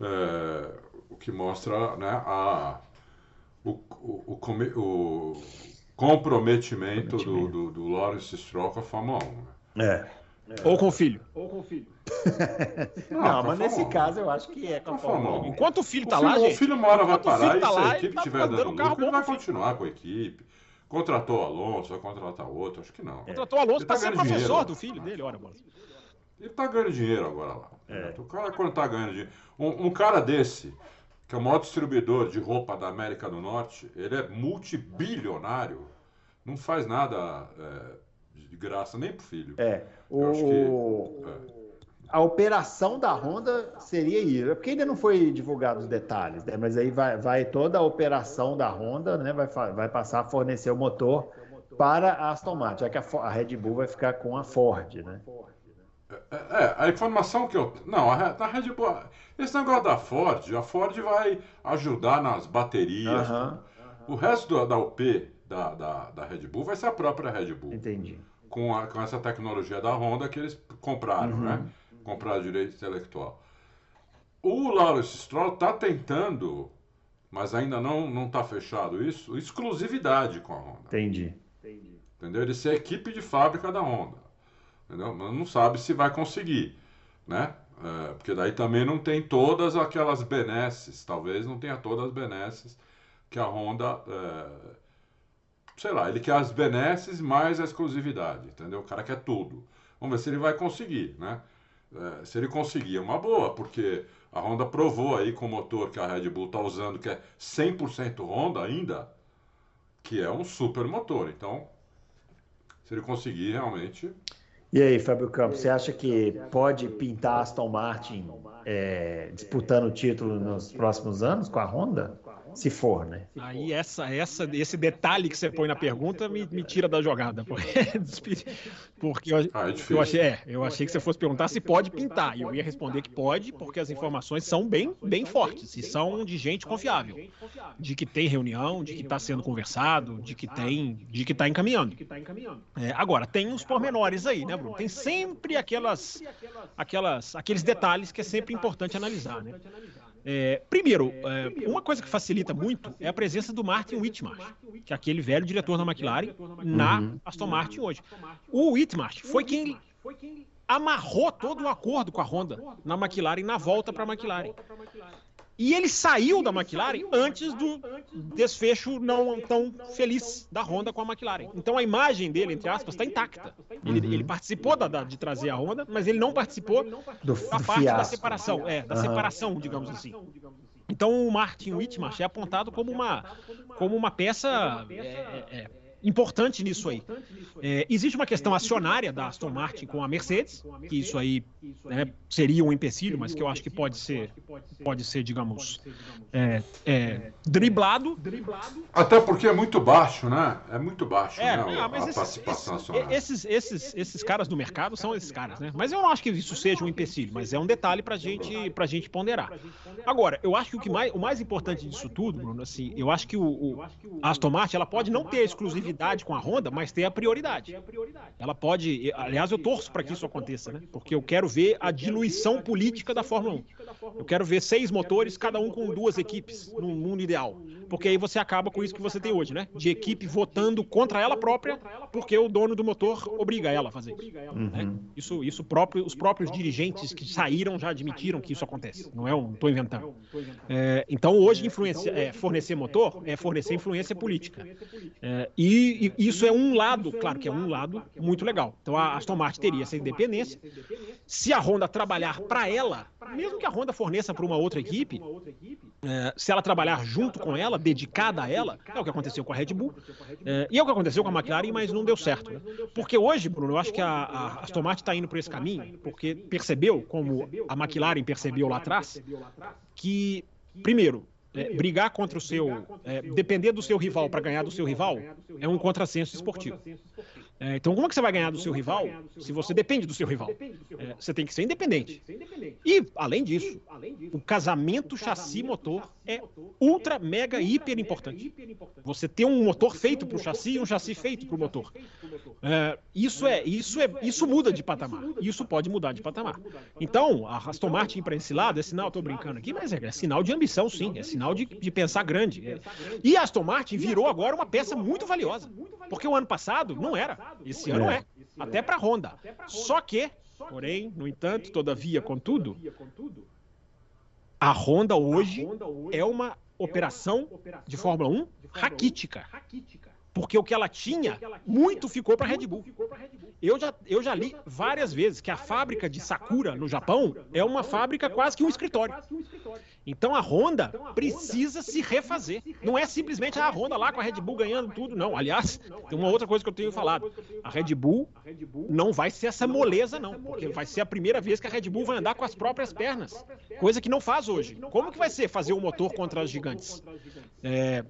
É, o que mostra né, a, o, o, o, o comprometimento, do, do, do Lawrence Stroll com a Fórmula 1. Né? É. É. Ou com o filho. Ou com o filho. não, não mas nesse caso eu acho que é com a Fórmula 1. Enquanto o filho tá filho, lá, gente. O filho uma hora vai parar e tá se a equipe estiver tá dando lucro, ele vai continuar com a equipe. Contratou o Alonso, vai contratar outro, acho que não. É. Contratou o Alonso para tá ser professor dinheiro. do filho dele, olha, bola. Ele tá ganhando dinheiro agora lá. É. O cara quando tá ganhando dinheiro. Um, um, cara desse, que é o maior distribuidor de roupa da América do Norte, ele é multibilionário, não faz nada é, de graça nem pro filho. É. O... Que, é. A operação da Honda seria isso. É porque ainda não foi divulgado os detalhes, né? Mas aí vai, vai toda a operação da Honda, né? Vai, vai passar a fornecer o motor para a Aston Martin, já que a, a Red Bull vai ficar com a Ford, né? É, é, a informação que eu. Não, a, a Red Bull. Esse negócio da Ford, a Ford vai ajudar nas baterias. Uhum. O resto da, da UP da, da, da Red Bull vai ser a própria Red Bull. Entendi. Com, a, com essa tecnologia da Honda que eles compraram, Uhum. né? Compraram direito intelectual. O Lawrence Stroll está tentando, mas ainda não não está fechado isso, exclusividade com a Honda. Entendi. Entendeu? Ele ser equipe de fábrica da Honda. Entendeu? Mas não sabe se vai conseguir, né? É, porque daí também não tem todas aquelas benesses, talvez não tenha todas as benesses que a Honda. é, sei lá, ele quer as benesses mais a exclusividade, entendeu? O cara quer tudo. Vamos ver se ele vai conseguir, né? É, se ele conseguir, é uma boa, porque a Honda provou aí com o motor que a Red Bull está usando, que é 100% Honda ainda, que é um super motor. Então, se ele conseguir realmente. E aí, Fábio Campos, você acha que pode pintar Aston Martin é, disputando o título nos próximos anos com a Honda? Se for, né? Aí essa, essa, esse detalhe que você põe na pergunta me, me tira da jogada. Porque, eu, Ah, é eu, achei, é, eu achei que você fosse perguntar se pode pintar. E eu ia responder que pode, porque as informações são bem, bem fortes e são de gente confiável. De que tem reunião, de que está sendo conversado, de que tem, de que está encaminhando. É, agora, tem uns pormenores aí, né, Bruno? Tem sempre aquelas, aquelas, aqueles detalhes que é sempre importante analisar, né? É, primeiro, é, uma coisa que facilita muito é a presença do Martin Whitmarsh, que é aquele velho diretor da McLaren, na Uhum. Aston Martin hoje. O Whitmarsh foi quem amarrou todo o acordo com a Honda na McLaren na volta para a McLaren. E ele saiu da McLaren antes do desfecho não tão feliz da Honda com a McLaren. Então a imagem dele, entre aspas, está intacta. Ele, ele participou da- da- de trazer a Honda, mas ele não participou Do, da do parte da separação, é, da Aham. separação, digamos assim. Então o Martin Whitmarsh é apontado como uma, como uma peça é, é, é, importante nisso aí. É, existe uma questão acionária da Aston Martin com a Mercedes, que isso aí né, seria um empecilho, mas que eu acho que pode ser, pode ser, digamos, é, é, driblado. Até porque é muito baixo, né? É muito baixo, É, né? A esses, participação esses, nacional. esses, esses, esses caras do mercado são esses caras, né? Mas eu não acho que isso seja um empecilho, mas é um detalhe pra gente, pra gente ponderar. Agora, eu acho que o, que mais, o mais importante disso tudo, Bruno, assim, eu acho que o, o a Aston Martin ela pode não ter a exclusividade com a Honda, mas ter a prioridade. Ela pode, aliás, eu torço para que isso aconteça, né? Porque eu quero ver a diluição política da Fórmula 1. Eu quero ver seis motores, cada um com duas equipes, num mundo ideal. Porque aí você acaba com isso que você tem hoje, né? De equipe votando contra ela própria, porque o dono do motor obriga ela a fazer isso. né? Uhum. Isso, isso próprio, os próprios dirigentes que saíram já admitiram que isso acontece. Não é um, tô inventando. É, então hoje influência, é, fornecer motor é fornecer influência política. É, e, e isso é um lado, claro que é um lado muito legal. Então a Aston Martin teria essa independência. Se a Honda trabalhar para ela, mesmo que a Honda forneça para uma outra equipe, é, se ela trabalhar junto com ela, dedicada a ela, é o que aconteceu com a Red Bull, é, e é o que aconteceu com a McLaren, mas não deu certo. né? Porque hoje, Bruno, eu acho que a, a Aston Martin está indo por esse caminho, porque percebeu, como a McLaren percebeu lá atrás, que, primeiro, é, brigar contra o seu. é, depender do seu rival para ganhar do seu rival é um contrassenso esportivo. É, então, como é que você vai ganhar do seu rival se você depende do seu rival? É, você tem que ser independente. E, além disso, o casamento chassi-motor é ultra, mega, hiper importante. Você ter um motor feito para o chassi e um chassi feito para o motor. É, isso, é, isso, é, isso muda de patamar. Isso pode mudar de patamar. Então, a Aston Martin para esse lado é sinal, estou brincando aqui, mas é, é sinal de ambição, sim. É sinal de, de pensar grande. É. E a Aston Martin virou agora uma peça muito valiosa. Porque o ano passado não era. Esse ano é. Até para a Honda. Só que, porém, no entanto, todavia, contudo, a Honda hoje é uma operação de Fórmula 1 raquítica. Porque o que ela tinha, muito ficou para a Red Bull. Eu já, eu já li várias vezes que a fábrica de Sakura, no Japão, é uma fábrica quase que um escritório. Então a Honda precisa se refazer. Não é simplesmente a Honda lá com a Red Bull ganhando tudo, não. Aliás, tem uma outra coisa que eu tenho falado. A Red Bull não vai ser essa moleza, não. Porque vai ser a primeira vez que a Red Bull vai andar com as próprias pernas. Coisa que não faz hoje. Como que vai ser fazer o motor contra as gigantes? É,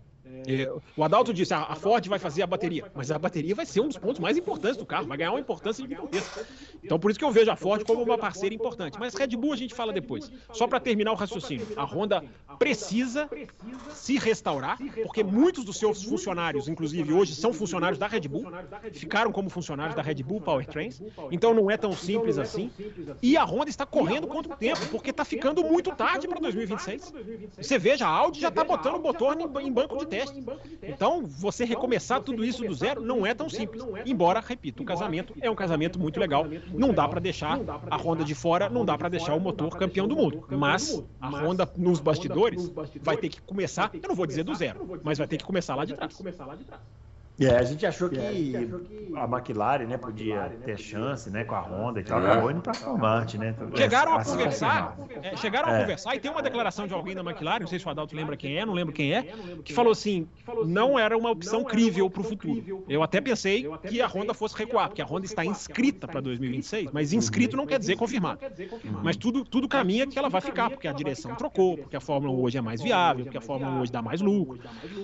é, o Adalto disse, a, a Ford vai fazer a bateria, mas a bateria vai ser um dos pontos mais importantes do carro, vai ganhar uma importância gigantesca. Então por isso que eu vejo a Ford como uma parceira importante. Mas Red Bull a gente fala depois. Só para terminar o raciocínio, a Honda precisa se restaurar, porque muitos dos seus funcionários, inclusive hoje, são funcionários da Red Bull, ficaram como funcionários da Red Bull Powertrains. Então não é tão simples assim. E a Honda está correndo contra o tempo, porque está ficando muito tarde para 2026. Você veja, a Audi já está botando o motor em banco de teste. Então você recomeçar tudo isso do zero não é tão simples. Embora, repito, o casamento é um casamento muito legal. Não dá para deixar a Honda de fora, não dá para deixar o motor campeão do mundo. Mas a Honda nos bastidores vai ter que começar, eu não vou dizer do zero, mas vai ter que começar lá de trás. É, a gente achou que, a McLaren, né, podia ter chance, né, com a Honda e tal, acabou indo para a Martin, né? Chegaram a conversar, é, chegaram a conversar? E tem uma declaração de alguém da McLaren, não sei se o Adalto lembra quem é, não lembro quem é, que falou assim, não era uma opção crível para o futuro. Eu até pensei que a Honda fosse recuar, porque a Honda está inscrita para 2026, mas inscrito não quer dizer confirmado. Mas tudo, tudo caminha que ela vai ficar, porque a direção trocou, porque a Fórmula 1 hoje é mais viável, porque a Fórmula 1 hoje dá mais lucro.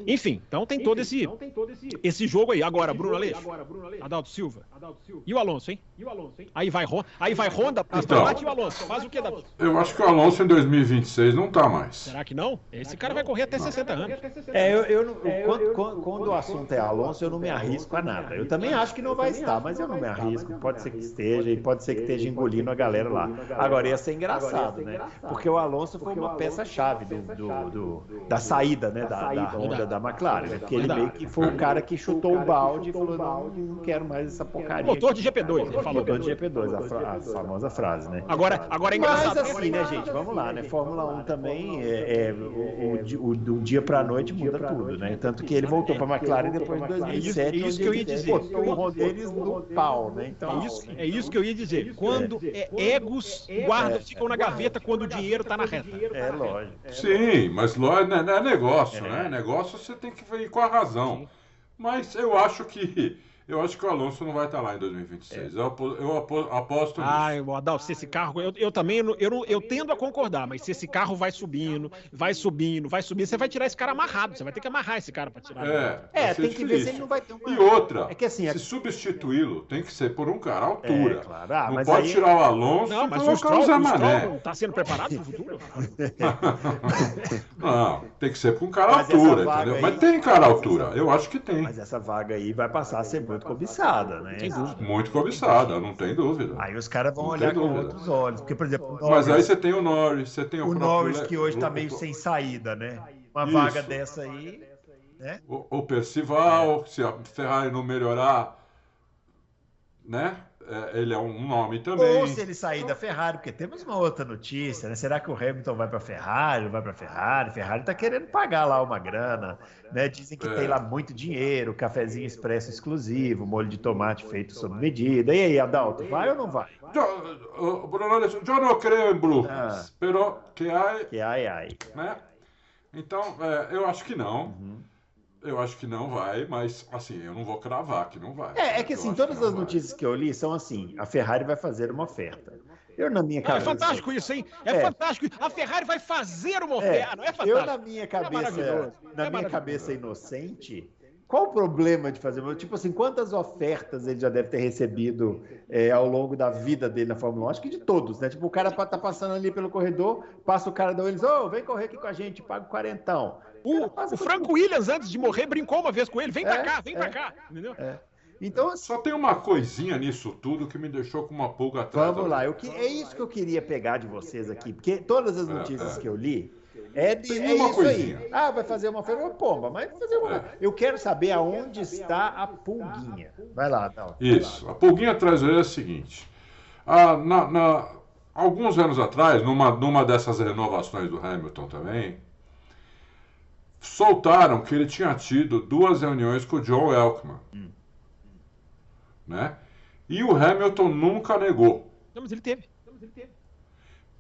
Enfim, então tem todo esse, esse esse jogo aí. Agora, Bruno Aleixo. Adalto Silva. E o Alonso, hein? Aí vai, aí vai Honda, então, e o Alonso. Faz o que, Adalto? Eu acho que o Alonso em 2026 não tá mais. Será que não? Esse cara vai correr até não. 60 anos. É, eu, eu, eu quando, quando, quando, o assunto é Alonso, eu não me arrisco a nada. Eu também acho que não vai estar, mas eu não me arrisco. Pode ser que esteja e pode ser que esteja engolindo a galera lá. Agora ia ser engraçado, né? Porque o Alonso foi uma peça-chave do, do, do, da saída, né? Da, da Honda da McLaren. Né? Porque ele meio que foi o cara que chutou o balde e falou: não, não quero mais essa porcaria. Motor de GP2, ele falou. Motor de GP2, a, fra a famosa frase, né? Agora, agora é engraçado. Mas assim, né, gente? Vamos lá, né? Fórmula 1 também, é, é o, do dia pra noite muda tudo, né? Tanto que ele voltou pra McLaren depois de 2007. É isso que eu ia dizer. Botou o deles no pau, né? Então, é isso, é isso que eu ia dizer. Quando é, egos guardam, ficam na gaveta quando o dinheiro tá na reta. É lógico. Sim, mas lógico, é negócio, né? Negócio você tem que ir com a razão. Mas eu acho que eu acho que o Alonso não vai estar lá em 2026. É. Eu, eu aposto nisso. Ah, Adalto, se esse carro. Eu, eu também eu, eu, eu tendo a concordar, mas se esse carro vai subindo, vai subindo, vai subindo, você vai tirar esse cara amarrado. Você vai ter que amarrar esse cara para tirar. É, é tem que ver se ele não vai ter uma. E outra, é que, assim, se substituí-lo, tem que ser por um cara à altura. É, claro. ah, não pode aí... tirar o Alonso não, mas o Stroll, o Zé Mané. Está sendo preparado para o futuro? não, tem que ser por um cara à altura, entendeu? Aí... Mas tem cara à altura. Eu acho que tem. Mas essa vaga aí vai passar a ser muito cobiçada, né? Muito cobiçada, não tem dúvida. Aí os caras vão não olhar com outros olhos. Porque, por exemplo, Norris, Mas aí você tem o Norris, você tem o, o Norris que hoje está meio sem saída, né? Uma Isso. vaga dessa aí. Né? O, o Percival, é. se a Ferrari não melhorar, né? É, ele é um nome também. Ou se ele sair da Ferrari, porque temos uma outra notícia, né? Será que o Hamilton vai para Ferrari? Vai para Ferrari? Ferrari está querendo pagar lá uma grana, né? Dizem que é. tem lá muito dinheiro, cafezinho expresso exclusivo, molho de tomate feito sob medida. E aí, Adalto, vai ou não vai? Eu, Bruno, eu não creio em Blue, ah. pero que há... Que ai, ai. Né? Então, é, eu acho que não. Uhum. Eu acho que não vai, mas assim, eu não vou cravar que não vai. É, é que assim, todas que as notícias vai. que eu li são assim: a Ferrari vai fazer uma oferta. Eu, na minha cabeça. é fantástico isso, hein? É, é, fantástico. A Ferrari vai fazer uma é, oferta, não é fantástico? Eu, na minha é cabeça, na minha cabeça inocente, qual o problema de fazer? Tipo assim, quantas ofertas ele já deve ter recebido é, ao longo da vida dele na Fórmula 1? Acho que de todos, né? Tipo, o cara tá passando ali pelo corredor, passa o cara da Williams, ô, oh, vem correr aqui com a gente, paga o quarentão. O, o Franco Williams, antes de morrer, brincou uma vez com ele, vem é, pra cá, vem é, pra cá, entendeu? É. Então, só tem uma coisinha nisso tudo que me deixou com uma pulga atrás. Vamos lá, eu que, é isso que eu queria pegar de vocês aqui, porque todas as é, notícias que eu li, é, de, é isso coisinha. aí. Ah, vai fazer uma uma pomba, mas vai fazer uma. É. Eu quero saber aonde está a pulguinha. Vai lá, não. Isso. A pulguinha atrás é a seguinte. Ah, na, na, alguns anos atrás, numa, numa dessas renovações do Hamilton também, soltaram que ele tinha tido duas reuniões com o John Elkman. Hum. Né? E o Hamilton nunca negou. Não, mas ele teve. Não, mas ele teve.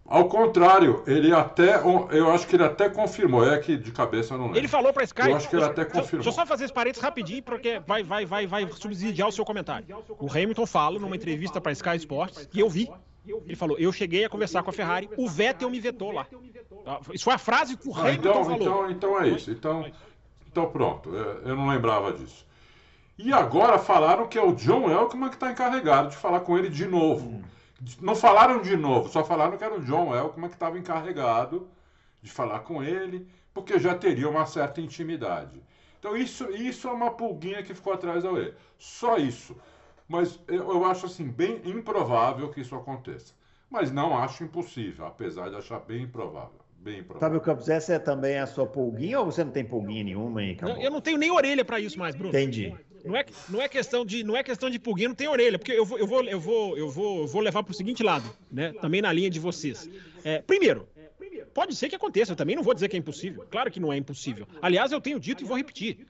Ao contrário, ele até, eu acho que ele até confirmou, é que de cabeça eu não lembro. Ele falou para Sky. Eu acho que ele até confirmou. Deixa eu só fazer esse parênteses rapidinho, porque vai, vai, vai, vai subsidiar o seu comentário. O Hamilton fala numa entrevista para Sky Sports, que eu vi, ele falou: Eu cheguei a conversar com a Ferrari, o Vettel me vetou lá. Ah, isso foi a frase que o ah, Hamilton então, falou. Então, então é isso. Então, então pronto, eu não lembrava disso. E agora falaram que é o John Elkman que está encarregado de falar com ele de novo. Hum. Não falaram de novo, só falaram que era o John Elkman que estava encarregado de falar com ele, porque já teria uma certa intimidade. Então isso, isso é uma pulguinha que ficou atrás da orelha. Só isso. Mas eu, eu acho assim bem improvável que isso aconteça. Mas não acho impossível, apesar de achar bem improvável. Bem improvável. Fábio Campos, essa é também a sua pulguinha ou você não tem pulguinha nenhuma aí, não, Eu não tenho nem orelha para isso mais, Bruno. Entendi. Não é, não é questão de não é questão de pulguinha, não tem orelha, porque eu vou eu vou eu vou eu vou, vou levar para o seguinte lado, né? Também na linha de vocês. É, primeiro, pode ser que aconteça. Eu também não vou dizer que é impossível. Claro que não é impossível. Aliás, eu tenho dito e vou repetir.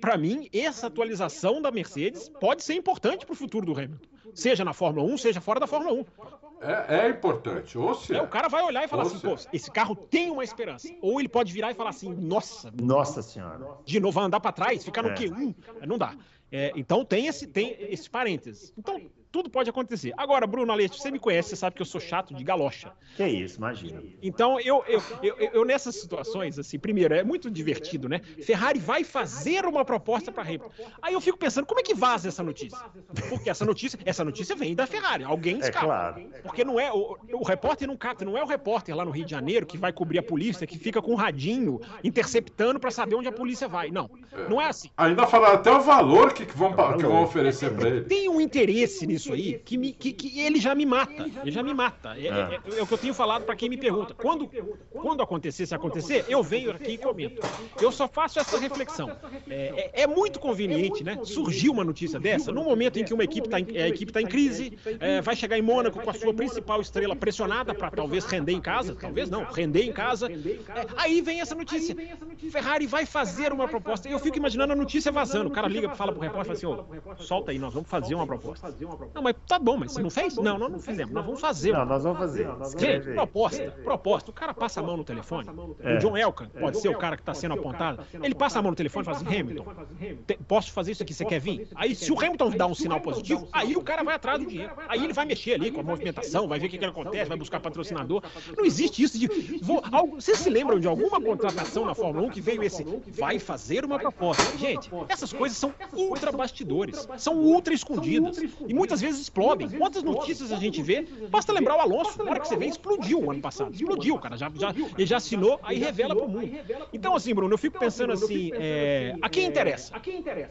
Para mim, essa atualização da Mercedes pode ser importante para o futuro do Hamilton. Seja na Fórmula 1, seja fora da Fórmula 1. É, é importante. Ou seja, é, o cara vai olhar e falar assim, pô, esse carro tem uma esperança. Ou ele pode virar e falar assim, nossa. Nossa senhora. De novo, vai andar para trás, ficar no é. Q1. Não dá. É, então tem esse, tem esse parênteses. Então, tudo pode acontecer. Agora, Bruno Aleixo, você me conhece, você sabe que eu sou chato de galocha. Que isso, imagina. Então, eu, eu, eu, eu, nessas situações, assim, primeiro, é muito divertido, né? Ferrari vai fazer uma proposta para Hamilton. Aí eu fico pensando, como é que vaza essa notícia? Porque essa notícia, essa notícia vem da Ferrari, alguém escapa. É claro. Porque não é o, o repórter não capta, não é o repórter lá no Rio de Janeiro que vai cobrir a polícia, que fica com um radinho interceptando para saber onde a polícia vai. Não, não é assim. Ainda falaram até o valor que vão, que vão oferecer para ele. Tem um interesse nisso aí que, me, que, que ele já me mata. Ele já me mata. É, é, é, é o que eu tenho falado para quem me pergunta. Quando, quando acontecer, se acontecer, eu venho aqui e comento. Eu só faço essa reflexão. É, é, é muito conveniente, né? Surgir uma notícia dessa no momento em que uma equipe está a equipe está em crise, é, vai chegar em Mônaco com a sua principal estrela pressionada para talvez render em casa, talvez não, render em casa. aí vem essa notícia. Ferrari vai fazer uma proposta. Eu fico imaginando a notícia vazando. O cara liga, fala pro repórter, fala assim, oh, solta aí, nós vamos fazer uma proposta. Não, mas tá bom, mas você não fez? Não, nós não fizemos. Nós vamos fazer. Não, nós vamos fazer. Gente, proposta, proposta. O cara passa a mão no telefone. É. O John Elkan pode ser o cara que está sendo apontado. Ele passa a mão no telefone e fala assim, Hamilton, posso fazer isso aqui, você quer vir? Aí se o Hamilton dá um sinal positivo, aí o cara vai atrás do dinheiro. Aí ele vai mexer ali com a movimentação, vai ver o que, que acontece, vai buscar patrocinador. Não existe isso de... Vou, vocês se lembram de alguma contratação na Fórmula 1 que veio esse vai fazer uma proposta? Gente, essas coisas são ultra bastidores, são ultra escondidas e muitas vezes explodem. Quantas notícias a gente vê? Basta lembrar o Alonso, na hora que você vê, explodiu o ano passado. Explodiu, cara. Já, já, ele já assinou, aí revela pro mundo. Então, assim, Bruno, eu fico pensando assim, é, a quem interessa?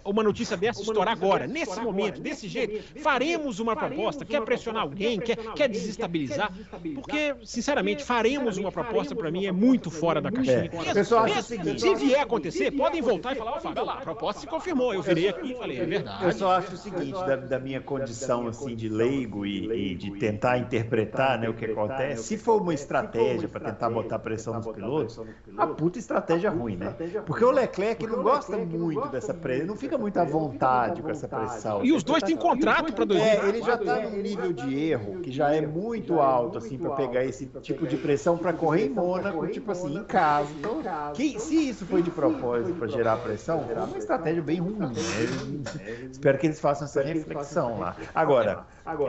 Uma notícia dessa estourar agora, nesse momento, desse jeito, faremos uma proposta, quer pressionar alguém, quer, quer desestabilizar? Porque, sinceramente, faremos uma proposta, para mim, é muito fora da caixinha. É. Se vier acontecer, podem voltar e falar, ó, Fábio, lá, a proposta se confirmou. Eu virei aqui e falei, é verdade. Eu só acho o seguinte, da, da minha condição, assim, de leigo e, e de tentar interpretar né, o que acontece, se for uma estratégia para tentar botar pressão nos pilotos, a puta estratégia ruim, né? Porque o Leclerc não gosta muito dessa pressão, não fica muito à vontade com essa pressão. E os dois têm contrato para dois É, ele já está num nível de erro que já é muito alto, assim, para pegar esse tipo de pressão para correr em Mônaco, tipo assim, em casa. Então, que, se isso foi de propósito para gerar pressão, é uma estratégia bem ruim. Né? Espero que eles façam essa reflexão lá. Agora,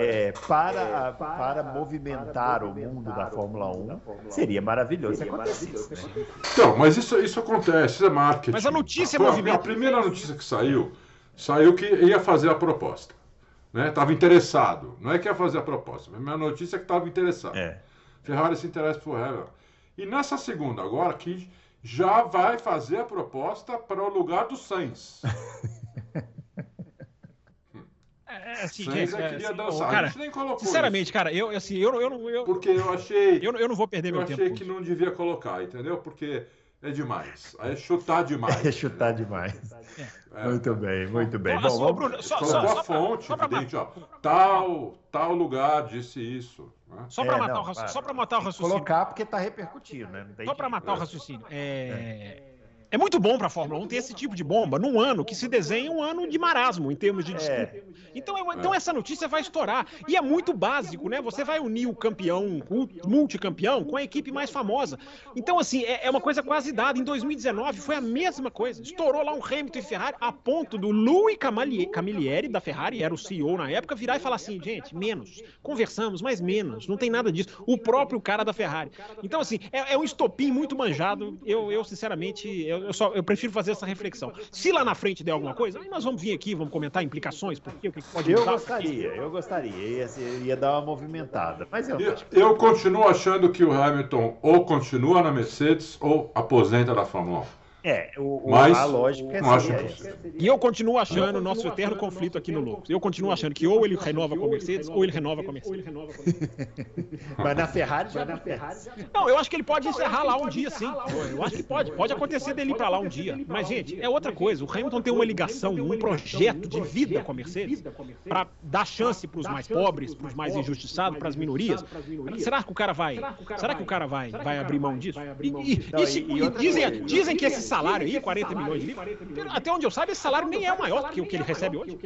é, para, é, para, movimentar o mundo da Fórmula 1, seria maravilhoso se acontecesse. Né? Então, mas isso, isso acontece, isso é marketing. Mas a notícia é movimento. A primeira notícia que saiu, saiu que ia fazer a proposta. Estava né? interessado. Não é que ia fazer a proposta, mas a notícia é que estava interessado. É. Ferrari se interessa por ela. E nessa segunda agora, que já vai fazer a proposta para o lugar do Sainz. É, assim, Sainz é, queria assim, dançar. Cara, a gente nem colocou Sinceramente, isso. cara, eu, assim, eu, eu, eu, eu Porque eu achei... Eu, eu não vou perder meu tempo. Eu achei que não devia colocar, entendeu? Porque é demais. Aí é chutar demais. É chutar demais. É. Muito bem, muito bem. Bom, Bom, Bruno, só, só, a fonte, só pra, evidente, ó. Tal, tal lugar disse isso. Né? Só para é, matar, o, matar o raciocínio. Colocar porque está repercutindo, né? Só para matar o raciocínio. É... é. É muito bom para a Fórmula 1 ter esse tipo de bomba num ano que se desenha um ano de marasmo em termos de é. disputa. É. Então, então essa notícia vai estourar. E é muito básico, né? Você vai unir o campeão, o multicampeão, com a equipe mais famosa. Então, assim, é, é uma coisa quase dada. Em 2019 foi a mesma coisa. Estourou lá um Hamilton e Ferrari a ponto do Louis Camilleri, da Ferrari, era o CEO na época, virar e falar assim: gente, menos. Conversamos, mas menos. Não tem nada disso. O próprio cara da Ferrari. Então, assim, é, é um estopim muito manjado. Eu, eu sinceramente, eu eu, eu só, eu prefiro fazer essa reflexão. Se lá na frente der alguma coisa, aí nós vamos vir aqui, vamos comentar implicações, por quê, o que pode Eu mudar. gostaria, eu gostaria. Ia, ia dar uma movimentada. Mas eu Eu, eu continuo achando que o Hamilton ou continua na Mercedes ou aposenta da Fórmula 1. É, o, Mas a lógica não acho seria impossível. essa. E eu continuo achando o nosso eterno conflito aqui no Loucos. Eu continuo achando que ou ele renova com a Mercedes, ou ele renova com a Mercedes. Mas na Ferrari já na Ferrari. Não, eu acho que ele pode encerrar lá um dia, sim. Eu acho que pode. Pode acontecer dele ir pra lá um dia. Mas, gente, é outra coisa. O Hamilton tem uma ligação, um projeto de vida com a Mercedes para dar chance para os mais pobres, para os mais injustiçados, para as minorias. Será que o cara vai? Será que o cara vai, vai abrir mão disso? E, dizem, dizem que esse salário aí, 40 milhões de livros, até onde eu saiba, esse salário nem é o maior que o que ele recebe hoje.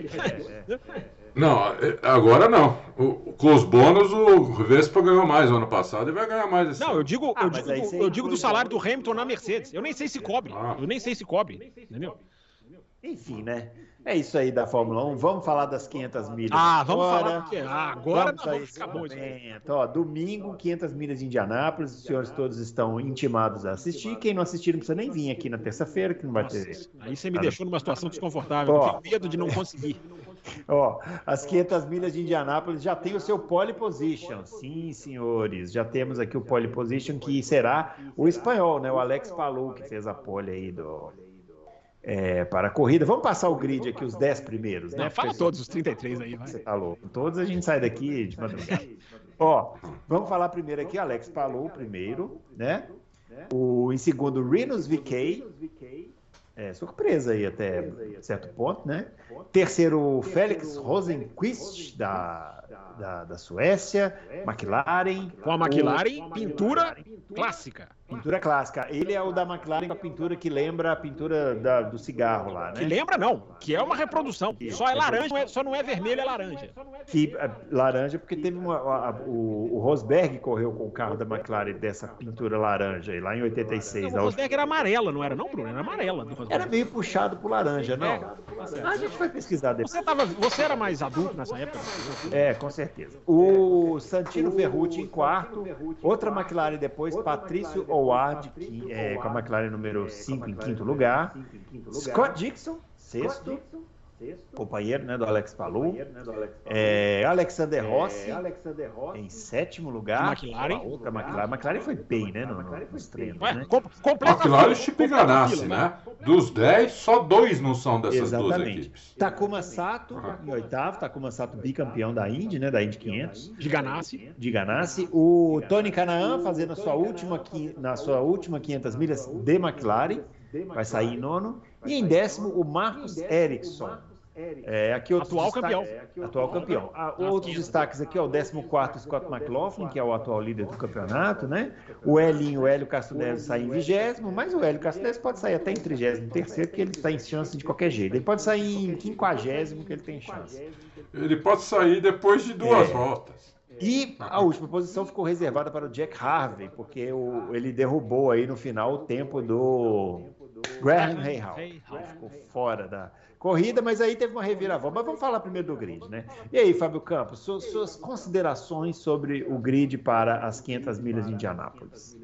Não, é- agora não. O, com os bônus, o Vespa ganhou mais no ano passado e vai ganhar mais esse Não, ano. eu digo, Ah, eu mas digo, eu digo do salário do. Hamilton na Mercedes. Eu nem sei se cobre. Ah. Eu nem sei se cobre. Entendeu? Enfim, né? É isso aí da Fórmula 1. Vamos falar das 500 milhas. Ah, vamos agora. falar porque ah, agora Vamos nós a vamos esse ficar bom isso aí. momento. Ó, domingo, 500 milhas de Indianápolis. Os senhores todos estão intimados a assistir. Quem não assistir não precisa nem vir aqui na terça-feira, que não vai ter. Aí você me deixou numa situação desconfortável. Eu Ó. tenho medo de não conseguir. Ó, as 500 milhas de Indianápolis já tem o seu pole position. Sim, senhores, já temos aqui o pole position que será o espanhol, né? O Alex Palou que fez a pole aí do é, para a corrida. Vamos passar o grid aqui, os 10 primeiros, né? Não, fala Porque todos os 33 aí, vai. Você tá louco. Todos a gente sai daqui de madrugada. Ó, vamos falar primeiro aqui, Alex Palou primeiro, né? O, em segundo, Rinos VK. É, surpresa aí até certo ponto, né? Terceiro, Félix Rosenquist, da, da, da Suécia. McLaren. Com a McLaren, pintura clássica. Pintura clássica. Ele é o da McLaren com a pintura que lembra a pintura da- do cigarro lá, Que né? lembra, não, que é uma reprodução. Só é laranja, não é- só não é vermelho, é laranja. Que é, laranja, porque teve uma. a- a- o, o Rosberg correu com o carro da McLaren dessa pintura laranja aí, lá em 86. Não, o última- Rosberg era amarela, não era não, Bruno? Era amarela do Era meio puxado pro laranja, não? É, a gente vai pesquisar depois. Você, tava, você era mais adulto nessa época? É, com certeza. O Santino Ferrucci em quarto, outra McLaren depois, Patrício Howard, que, é, com a McLaren número 5 em quinto lugar. Scott Dixon, sexto, companheiro né, do Alex Palou. É, Alexander Rossi em sétimo lugar. McLaren. A outra McLaren. McLaren foi bem, né, no, no, nos treinos, né? com, McLaren completa a Ganassi, né? Dos 10, só dois não são dessas duas Exatamente. equipes. Takuma Sato em oitavo, Takuma Sato bicampeão da Indy, né, da Indy 500. De Ganassi. de Ganassi. O Tony Canaan fazendo a sua última, na sua última 500 milhas de McLaren, vai sair em nono. E em décimo, o Marcos Ericsson. É, aqui Atual campeão. Atual campeão. Ah, outros destaques aqui, ó, o 14 Scott McLaughlin, que é o atual líder do campeonato, né? O Elinho, o Hélio Castro Neves sai em vigésimo, mas o Hélio Castro Neves pode sair até em 33 que ele está em chance de qualquer jeito. Ele pode sair em 50 que ele tem chance. Ele pode sair depois de duas É. voltas. E a última posição ficou reservada para o Jack Harvey, porque o- ele derrubou aí no final o tempo do Graham Rahal. Ele ficou fora da corrida, mas aí teve uma reviravolta. Mas vamos falar primeiro do grid, né? E aí, Fábio Campos, suas, suas considerações sobre o grid para as 500 milhas de Indianápolis?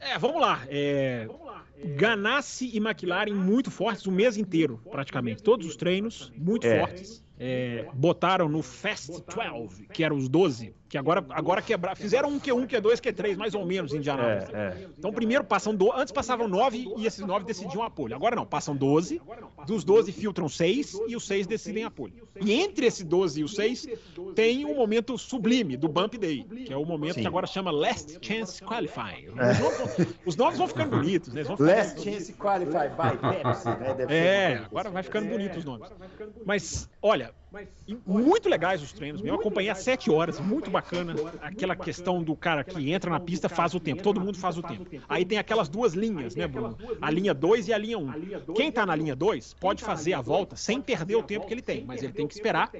É, vamos lá. É, Ganassi e McLaren muito fortes o mês inteiro, praticamente. Todos os treinos muito É. fortes. É, botaram no Fast 12, que eram os 12, que agora, agora quebraram. Fizeram um Q1, Q2, Q3, mais ou menos, em Indianápolis. É, é. Então, primeiro passam. Do... Antes passavam 9 e esses 9 decidiam a pole. Agora não, passam 12. Dos 12 filtram 6 e os 6 decidem a pole. E entre esse 12 e o 6 tem um momento sublime do Bump Day, que é o momento Sim. que agora chama Last Chance Qualifying. Os, nomes vão, os nomes vão ficando bonitos, né? Ficando- Last Chance Qualify by Pepsi, né? Deve É, uma coisa agora assim. vai ficando bonito os nomes. Mas, olha, muito legais os treinos. Eu acompanhei às 7 horas, muito bacana. Aquela questão do cara que entra na pista faz o tempo, todo mundo faz o tempo. Aí tem aquelas duas linhas, né, Bruno? A linha 2 e a linha 1. Um. Quem tá na linha 2 pode fazer a volta sem perder o tempo que ele tem, mas ele tem que esperar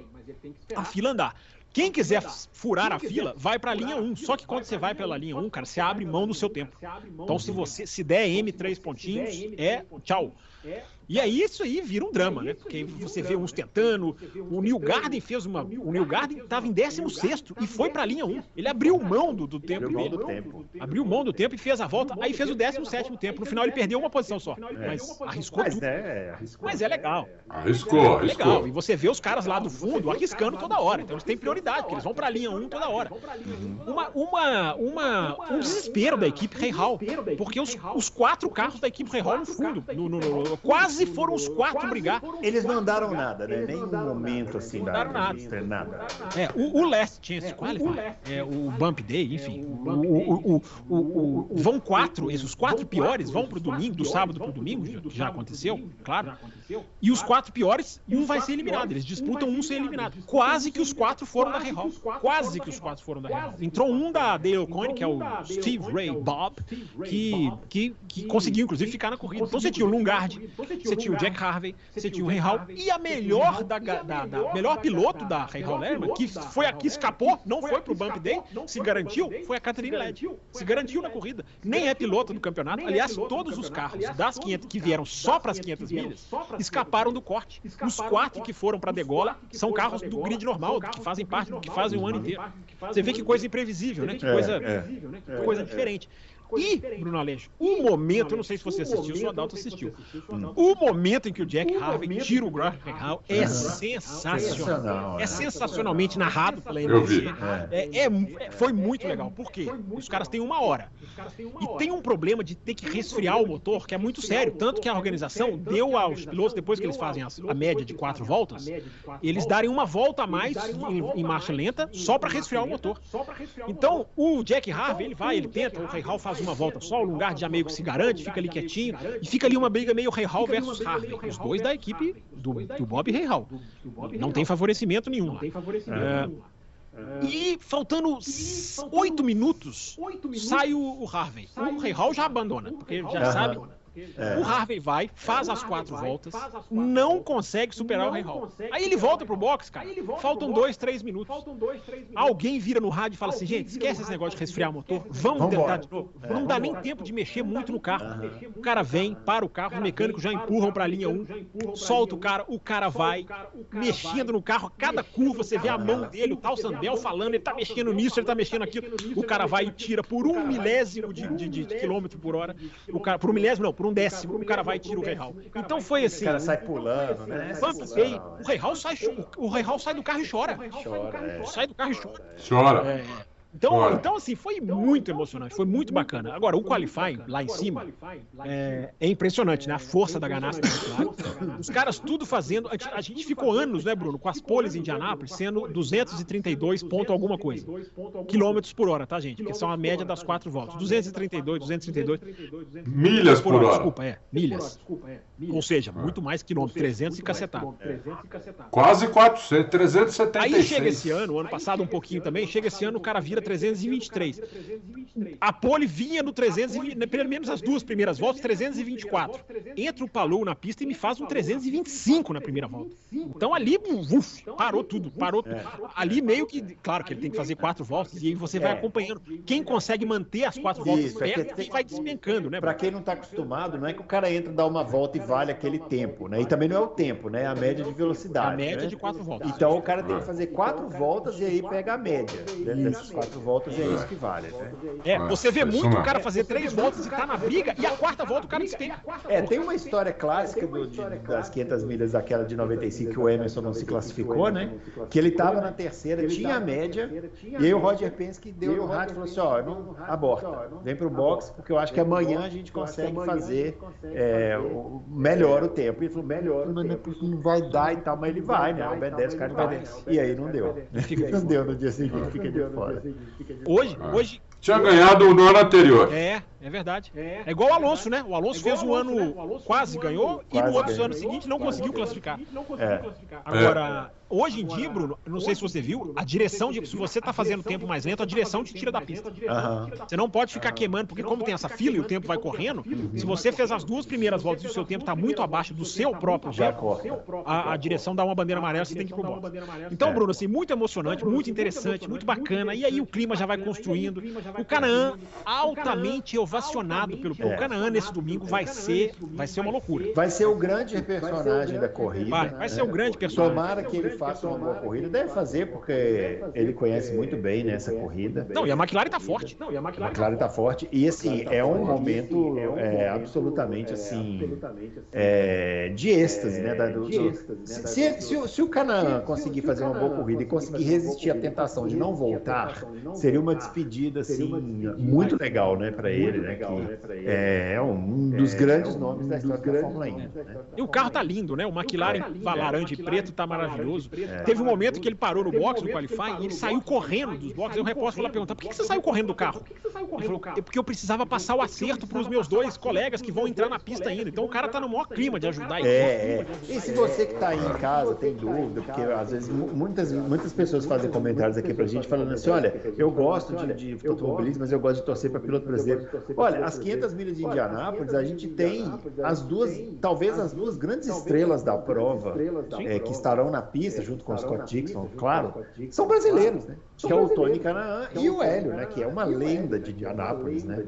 a fila andar. Quem quiser furar a fila, vai para a linha 1. Só que quando você vai pela linha 1, cara, você abre mão do seu tempo. Então, se você se der M três pontinhos, é tchau. E aí isso aí vira um drama, né? Porque você vê uns tentando. O Neil Garden fez uma. O Neil Garden estava em 16 e foi para a linha 1. Ele abriu mão do, do tempo Abriu mão do tempo. Abriu mão do tempo e fez a volta. Aí fez o 17 tempo. No final ele perdeu uma posição só. Mas arriscou Mas tudo. é, arriscou. Mas é legal. Arriscou, É legal. E arriscou. você vê os caras lá do fundo arriscando toda hora. Então eles têm prioridade, porque eles vão pra linha 1 toda hora. Uma, uma, uma, um desespero da equipe Rei Hall. Porque os, os quatro carros da equipe Rei Hall no fundo. no- no- no- quase foram os quatro brigar. Eles não andaram nada, né? Nenhum momento assim Não da andaram nada. É, o, o Last Chance Qualify, é, o Bump Day, enfim. O, o, vão quatro, esses, os quatro piores vão pro domingo, do sábado pro domingo, que já aconteceu, claro. E os quatro piores, um vai ser eliminado. Eles disputam um ser eliminado. Quase que os quatro foram da Rehal. Quase que os quatro foram da Rehal. Entrou um da Dale Coyne, que é o Steve Ray Bob, que, que, que conseguiu, inclusive, ficar na corrida. Então você tinha o Lungard, você tinha o Jack Harvey, você tinha o Ray Hall, e a melhor da, da, melhor piloto da Ray Hall Lerman, que foi aqui, escapou, não foi pro Bump Day, se garantiu, foi a Catherine Led. Se garantiu na corrida. Nem é piloto do campeonato. Aliás, todos os carros das 500 que vieram só para as 500 milhas escaparam do corte. Os quatro que foram para Degola são carros do grid normal, que fazem parte do que fazem o ano inteiro. Você vê que coisa imprevisível, né? Que É, coisa, é. que coisa diferente. E, Bruno Aleixo, o momento, eu não sei se você assistiu, se o Adalto assistiu. O momento em que o Jack Harvey tira o Graham Hall é sensacional. Sensacional, É é. sensacionalmente narrado pela Eu vi. NBC. É, é, é- foi muito legal. Por quê? Os caras têm uma hora. E tem um problema de ter que resfriar o motor, que é muito sério. Tanto que a organização deu aos pilotos, depois que eles fazem a média de quatro voltas, eles darem uma volta a mais em, em marcha lenta só para resfriar o motor. Então, o Jack Harvey, ele vai, ele tenta, o Ray Hall faz uma volta só, o Lungard já meio que se garante, fica ali quietinho, e fica ali uma briga meio Ray Hall versus Harvey, os dois da equipe do, do Bob Ray Hall. Não tem favorecimento nenhum lá. É, e faltando oito minutos, sai o, o Harvey. O Ray Hall já abandona, porque ele já sabe. É. O Harvey vai, faz as quatro voltas, não consegue superar o Ray Hall. Aí ele volta pro box, cara. Faltam dois, três minutos. Alguém vira no rádio e fala assim: gente, esquece esse negócio de resfriar o motor, vamos tentar de novo. Não dá nem tempo de mexer muito no carro. O cara vem, para o carro, os mecânicos já empurram pra linha 1, solta o cara, o cara vai, mexendo no carro, cada curva você vê a mão dele, o tal Sandel falando, ele tá mexendo nisso, ele tá mexendo naquilo. O cara vai e tira por um milésimo de, de- de quilômetro por hora. O cara, por um milésimo, não, por um décimo, o cara vai e tira o Ray Hall. Então foi O assim. cara sai pulando, né? Day, o Ray Hall sai, o Ray Hall sai do carro e chora. Chora, é. Sai do carro e chora. Chora. É. Então, então, assim, foi muito emocionante, foi muito bacana. Agora, o qualifying lá em cima é, é impressionante, né? A força da Ganassi. Claro. Os caras tudo fazendo. A gente, a gente ficou anos, né, Bruno, com as poles em Indianápolis sendo 232 ponto alguma coisa. Quilômetros por hora, tá, gente? Que são a média das quatro voltas. 232, 232 Milhas por hora. Desculpa, é, milhas. Ou seja, muito mais quilômetros, 300 e cacetado. Quase 400, 376. Aí chega esse ano, o ano passado um pouquinho também, chega esse ano o cara vira 323. A pole vinha no 320, né, pelo menos as duas primeiras voltas, 324. Entra o Palou na pista e me faz um 325 na primeira volta. Então ali, uf, parou tudo, parou tudo. Ali meio que, claro que ele tem que fazer quatro voltas e aí você vai É. acompanhando. Quem consegue manter as quatro voltas Isso, é que perto tem- e vai despencando, né? Pra Bruno? quem não tá acostumado, não é que o cara entra, dá uma volta e vale aquele tempo, né? E também não é o tempo, né? É a média de velocidade. A média né? de quatro voltas. Então o cara tem que fazer quatro voltas e aí pega a média. Dentro dessas quatro voltas é isso que vale, né? É, você vê É, muito o cara fazer três voltas e tá na briga e a quarta volta o cara despenca. É, tem uma história clássica do- de- das 500 milhas daquela de 95 que o Emerson não se classificou, né? Que ele tava na terceira, tinha a média, e aí o Roger Penske deu no rádio e falou assim, ó, não, aborta, vem pro box, porque eu acho que amanhã a gente consegue fazer é, o- melhor o tempo. E ele falou, melhor, mas não é porque não vai dar e tal, mas ele vai, né? Obedece, o cara obedece. E aí não deu. Não deu no dia seguinte, fica de fora. Hoje, hoje Tinha ganhado no ano anterior. É, é verdade. É igual o Alonso, né? O Alonso fez um ano, quase ganhou, e no Quase outro ganhou. ano seguinte não conseguiu classificar. É. Agora, hoje em dia, Bruno, eu não sei se você viu, a direção de. Se você tá fazendo tempo mais lento, a direção te tira da pista. Você não pode ficar queimando, porque como tem essa fila e o tempo vai correndo, se você fez as duas primeiras voltas e o seu tempo tá muito abaixo do seu próprio Já tempo, a, a direção dá uma bandeira amarela, você tem que ir pro box. Então, Bruno, assim, muito emocionante, muito interessante, muito bacana. E aí o clima já vai construindo. O Canaã altamente ovacionado pelo povo. É. Canaã nesse domingo vai ser, vai ser uma loucura. Vai ser o grande personagem da corrida. Vai, vai ser né? o grande personagem. Tomara que ele faça uma boa corrida. Deve fazer, porque ele conhece muito bem né, essa corrida. Não, e a McLaren tá forte. Não, e a A McLaren está forte. E assim, é um momento é, absolutamente assim é, de êxtase, né? da- do- do- se, se- se o- se o Canaã conseguir fazer uma boa corrida e conseguir resistir à tentação de não voltar, seria uma despedida assim muito legal, né, para ele, né? Que é, é um dos grandes nomes da história da Fórmula 1. Né? E o carro tá lindo, né? O McLaren laranja e preto tá maravilhoso. Teve um momento que ele parou no box no qualifying e ele saiu correndo dos boxes. Aí o repórter foi lá perguntar: por que que você saiu correndo do carro? Ele falou: é porque eu precisava passar o acerto para os meus dois colegas que vão entrar na pista ainda. Então o cara tá no maior clima de ajudar ele. É, é. E se você que está aí em casa tem dúvida, porque às vezes mu- muitas, muitas pessoas fazem comentários aqui pra gente falando assim, olha, eu gosto de, de automobilismo, mas eu gosto de torcer para piloto brasileiro. Olha, as 500 milhas de Indianápolis, a gente tem as duas, talvez as duas grandes estrelas da prova é, que estarão na pista, junto com o Scott Dixon, claro, são brasileiros, né? Que é o Tony Canaan e o Hélio, né? Que é uma lenda de Indianápolis, né?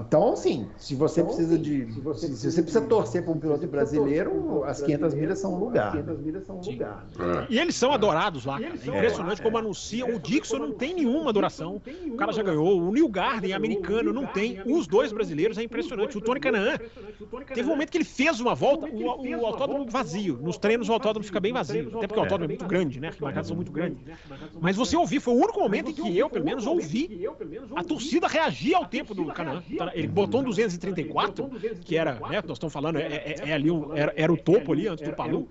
Então, assim, se você precisa de. Se, você precisa torcer para um piloto brasileiro, as 500 milhas são um lugar. né? É. E eles são adorados lá, cara. É impressionante como anunciam. O Dixon não tem nenhuma adoração. O cara já ganhou. O Neil Garden, americano, não tem. Os dois brasileiros é impressionante. O Tony Canaan, teve um momento que ele fez uma volta, o, o autódromo vazio. Nos treinos o autódromo fica bem vazio. Até porque o autódromo é muito grande, né? As arquibancadas são muito grandes. Mas você ouviu, foi o único momento em que eu, pelo menos, ouvi a torcida reagir ao tempo do Canaan. Ele botou um 234, que era, né? Nós estamos falando, é, é- é ali, um- era, era o topo ali, antes do Palu.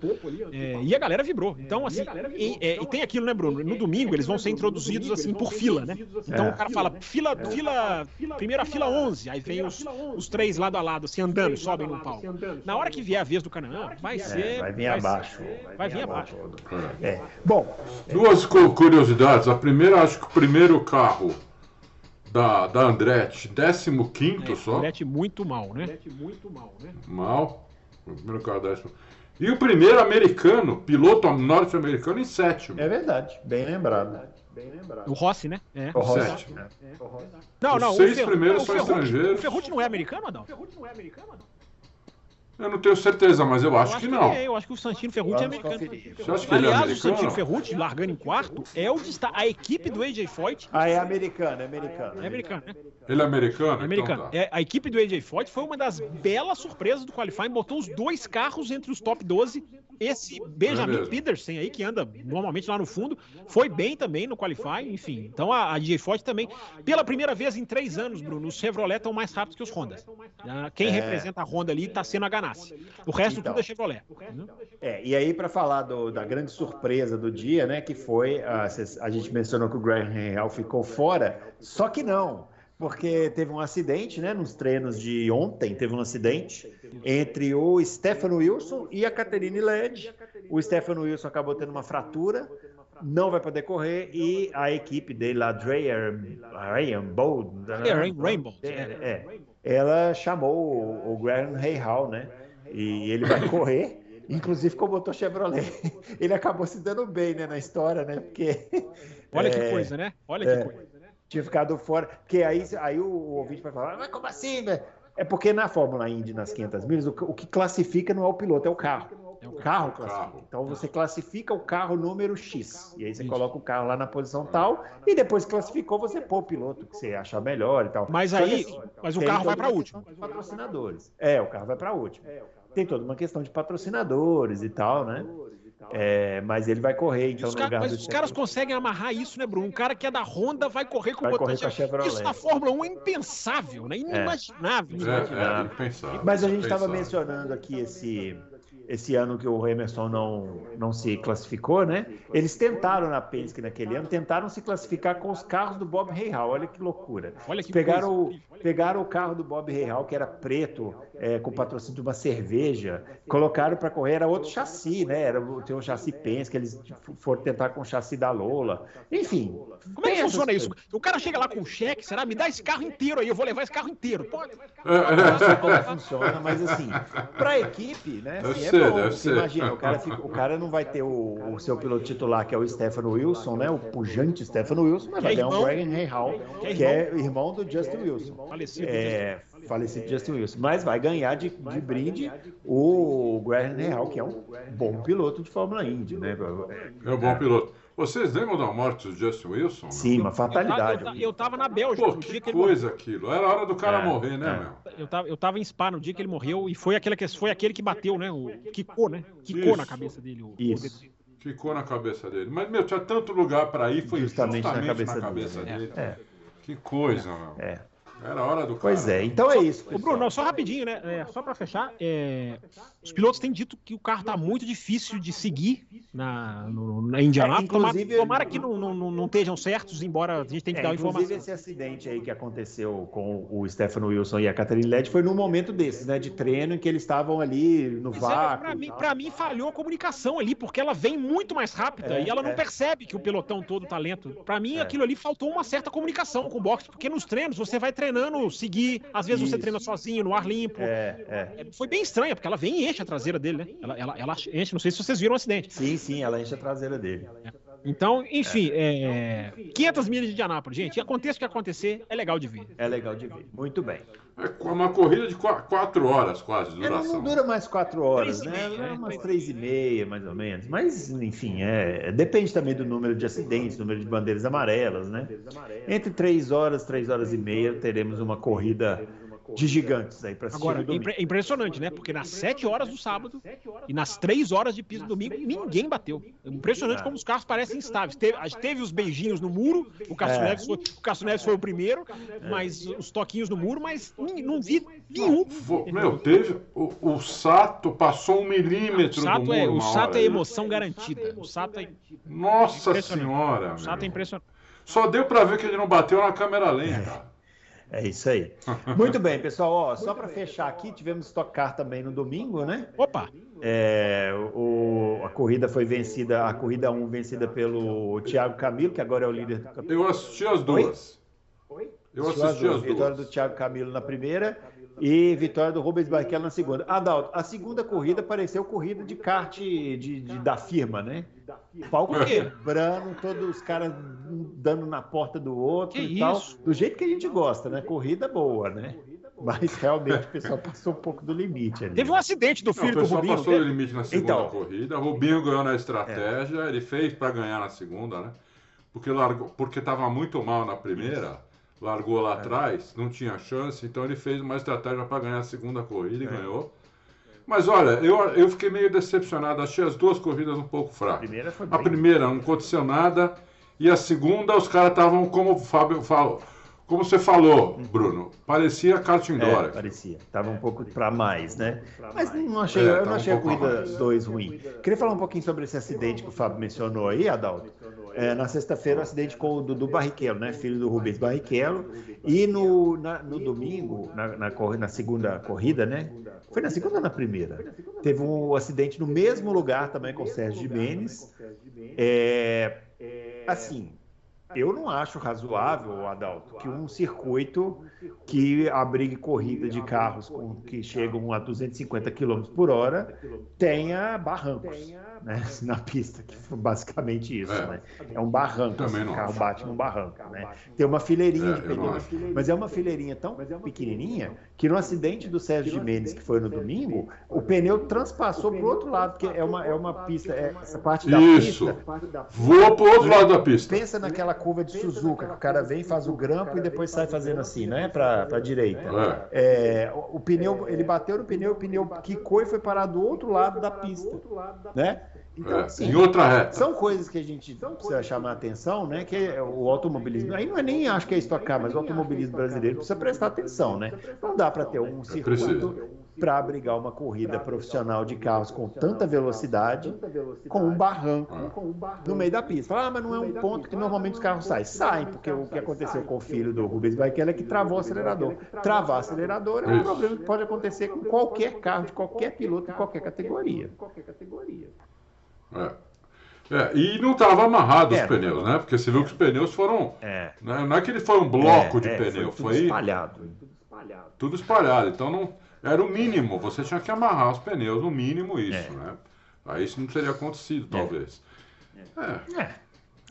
É, e a galera vibrou. Então, assim, e, é, e tem aquilo, né, Bruno? No domingo eles vão ser introduzidos assim por fila, né? Então É. o cara fala, fila, fila, primeira fila 11, aí vem os, os três lado a lado, assim, andando, sobem no palco. Na hora que vier a vez do Canaã, vai ser. É, vai vir abaixo. vai vir abaixo. É. Bom, Duas cu- curiosidades. A primeira, acho que o primeiro carro da, da Andretti, 15 só. Andretti muito mal, né? muito mal, né? Mal. O primeiro carro décimo. E o primeiro americano, piloto norte-americano, em sétimo. é verdade. Bem lembrado. O Rossi, né? É. O Rossi, né? Não, Os não, seis o Fer- primeiros não, o são Ferrucci- estrangeiros. O Ferrucci não é americano, Adão? O Ferrucci não é americano, Adão? Eu não tenho certeza, mas eu acho, que não. é, eu acho que o Santino Ferrucci é Vamos americano. Você acha que ele é Aliás, o Santino americano? Ferrucci, largando em quarto, é o destaque. A equipe do AJ Foyt Ah, é americano, é americano. é americana, né? Ele é americano? É americano. Então tá. É, a equipe do AJ Foyt foi uma das belas surpresas do qualifying, botou os dois carros entre os top 12. Esse Benjamin mesmo. Peterson aí, que anda normalmente lá no fundo, foi bem também no qualifying, enfim. Então a, a DJ Foyt também, pela primeira vez em três anos, Bruno, os Chevrolet estão mais rápidos que os Hondas. Ah, Quem É. representa a Honda ali está sendo a Ganassi. O resto Então. tudo é Chevrolet. É, e aí, para falar do- da grande surpresa do dia, né, que foi, ah, cês- a gente mencionou que o Graham Real ficou fora, só que não, porque teve um acidente, né, nos treinos de ontem, teve um acidente entre o Stefano Wilson e a Caterine Led. O Stefano Wilson acabou tendo uma fratura, não vai poder correr, e a equipe dele lá, Dreyer, Ryan Bold, É, Rain- Rainbow. é, é. ela chamou o, Graham Hall, né? E ele vai correr, inclusive com o motor Chevrolet. Ele acabou se dando bem, né, na história, né? Porque Olha que É, coisa, né? Olha é. que coisa. Tinha ficado fora. Porque aí, aí o, o ouvinte vai falar, mas como assim, velho? É porque na Fórmula Indy, nas 500 milhas, o, que- o que classifica não é o piloto, é o carro. É o carro carro. classifica. Então você classifica o carro número X. E aí você coloca o carro lá na posição tal. E depois que classificou, você pô o piloto que você achar melhor e tal. Mas que aí, assim, mas o carro vai para último. Patrocinadores. É, o carro vai para último. Tem toda uma questão de patrocinadores e tal, né? É, mas ele vai correr, então, os no lugar mas os caras conseguem amarrar isso, né, Bruno? Um cara que é da Honda vai correr com Vai o correr com a Chevrolet. Isso na Fórmula 1 é impensável, né? Inimaginável. É, é, impensável. Mas a gente estava mencionando aqui esse, esse ano que o Emerson não, não se classificou, né? Eles tentaram na Penske naquele ano, tentaram se classificar com os carros do Bob Rahal. Olha que loucura. Olha que pegaram, coisa. o, pegaram o carro do Bob Rahal, que era preto, é, com patrocínio de uma cerveja, colocaram para correr, era outro chassi, né? Era, o- tem um chassi Penske, eles foram tentar com o chassi da Lola. Enfim. Como é que funciona isso? O cara chega lá com um cheque, será? Me dá esse carro inteiro aí, eu vou levar esse carro inteiro. Pode. não sei como é que funciona, mas assim, para a equipe, né? Deve assim, ser, é bom. Você ser. imagina, o cara, fica- o cara não vai ter o, o seu piloto titular, que é o Stefano Wilson, né? O pujante Stefano Wilson, mas vai é ter um. Graham Rahal, Que é que é irmão do Justin Wilson. Falecido. É, falecido Justin Wilson. Mas vai ganhar de, de brinde o Graham Real, que é um bom piloto de Fórmula Indy, né? É um bom piloto. Vocês lembram da morte do Justin Wilson? Sim, uma Eu, fatalidade. ta- eu tava na Bélgica Pô, no dia que que ele coisa aquilo. Era hora do cara É, morrer, né, é. meu? Eu tava, eu tava em Spa no dia que ele morreu e foi aquele que, foi aquele que bateu, né? O quicou, né? Quicou Isso. na cabeça dele. O, Isso. Ficou na cabeça dele. Mas, meu, tinha tanto lugar pra ir, foi Justamente justamente, na na cabeça cabeça, dele, dele. É, Que coisa, meu. é. Era hora do cara. Pois é, então é isso. Ô, Bruno, só rapidinho, né? É, só pra fechar, é, os pilotos têm dito que o carro tá muito difícil de seguir na, no, na Indianápolis. É, tomara, inclusive- tomara que não, não, não, estejam certos, embora a gente tenha que É, dar a inclusive informação. esse acidente aí que aconteceu com o Stefano Wilson e a Catherine Led foi num momento desses, né, de treino em que eles estavam ali no Mas é, vácuo. pra, e mim, pra mim falhou a comunicação ali, porque ela vem muito mais rápida É, e ela não é. percebe que o pelotão todo tá lento. Pra mim, É. aquilo ali faltou uma certa comunicação com o boxe, porque nos treinos você vai treinando, seguir, às vezes você Isso. treina sozinho, no ar limpo. É, é. É, Foi bem estranha, porque ela vem e enche a traseira dele, né? Ela, ela, ela enche, não sei se vocês viram o acidente. Sim, sim, ela enche a traseira dele. Então, enfim, é... 500 milhas de Indianápolis, gente. Aconteça o que acontecer, é legal de ver. É legal de ver. Muito bem. É uma corrida de qua- quatro horas quase, de É, não, duração. não dura mais quatro horas, né? meia, Dura né? umas três e meia, mais ou menos. Mas, enfim, é, depende também do número de acidentes, número de bandeiras amarelas, né? Entre três horas, três horas e meia, teremos uma corrida de gigantes aí para assistir Agora, no impre- é impressionante, né? Porque nas 7 horas do sábado e nas 3 horas de piso do domingo, ninguém bateu. É impressionante como os carros parecem instáveis. Teve, teve os beijinhos no muro, o Cássio, É. Neves, foi, o Cássio Neves foi o primeiro, mas os toquinhos no muro, mas não vi nenhum. Meu, teve. O, o Sato passou um milímetro O Sato do é, muro. o uma Sato hora é emoção garantida. O Sato é, Nossa senhora. o Sato é impressionante. Só deu pra ver que ele não bateu na câmera lenta. É isso aí. Muito bem, pessoal. Ó, só para fechar aqui, tivemos Stock Car também no domingo, né? Opa! É, o, a corrida foi vencida, a corrida 1 vencida pelo Thiago Camilo, que agora é o líder do campeonato. Eu assisti as duas. Eu assisti as Vitória duas. do Thiago Camilo na primeira e vitória do Rubens Barrichello na segunda. Adalto, a segunda corrida pareceu corrida de kart de, de- da firma, né? Palco quê? quebrando, todos os caras dando na porta do outro Que e tal. isso? Do jeito que a gente gosta, né? Corrida boa, né? Mas realmente o pessoal passou um pouco do limite ali. Teve um acidente do Não, filho o do pessoal Rubinho. passou o teve? limite na segunda Então. corrida. O Rubinho ganhou na estratégia. Ele fez pra ganhar na segunda, né? Porque largou, porque tava muito mal na primeira. Largou É. lá atrás, não tinha chance, então ele fez uma estratégia para ganhar a segunda corrida e É. ganhou. Mas olha, eu, eu fiquei meio decepcionado, achei as duas corridas um pouco A fracas. primeira foi A primeira não aconteceu nada e a segunda os caras estavam como o Fábio falou, como você falou, Bruno, parecia kart É, parecia. Tava um pouco para mais, né? Mas não achei, É, eu não um achei a pouco a corrida mais. 2 ruim. Queria falar um pouquinho sobre esse acidente que o Fábio mencionou aí, Adalto. É, na sexta-feira, o acidente com o Dudu Barrichello, né? Filho do Rubens Barrichello. E no, na- no domingo, na, na, na segunda corrida, né? Foi na segunda ou na primeira? Teve um acidente no mesmo lugar também com o Sérgio Jimenez. É, assim, eu não acho razoável, Adalto, que um circuito que abrigue corrida de carros com, que chegam a 250 km por hora tenha barrancos né, na pista, que foi basicamente isso. É. né? É um barranco, assim, o carro acho. bate num barranco. Né? Tem uma fileirinha É, de pneus, mas é uma fileirinha tão pequenininha que no acidente do Sérgio Jimenez, que foi no domingo, o pneu transpassou para o outro lado, porque é uma, é uma pista, é, essa parte da Isso. pista Voa pro outro lado da pista. Pensa naquela curva de Suzuka, que o cara vem, faz o grampo e depois sai fazendo assim, né? Para a direita. É, o, o pneu, ele bateu no pneu, o pneu quicou e foi parar do outro lado da pista, né? Então, É, assim, em outra reta. são coisas que a gente precisa chamar atenção, né? Que é o automobilismo, aí não é nem acho que é estocar, mas o automobilismo brasileiro precisa prestar atenção, né? Não dá para ter um circuito para abrigar uma corrida profissional de carros com tanta velocidade, com um barranco no meio da pista. Ah, mas não é um ponto que normalmente os carros saem. Saem, porque o que aconteceu com o filho do Rubens Barrichello é que travou o acelerador. Travar acelerador é um problema que pode acontecer com qualquer carro, de qualquer piloto, em qualquer categoria. É. É, e não estava amarrado os É. pneus, né? Porque você viu que os pneus foram. É. né, Não é que ele foi um bloco É, de é, pneu, tudo foi, espalhado. tudo espalhado. Então não era o mínimo. Você tinha que amarrar os pneus, no mínimo isso, É. né? Aí isso não teria acontecido, talvez. É. É.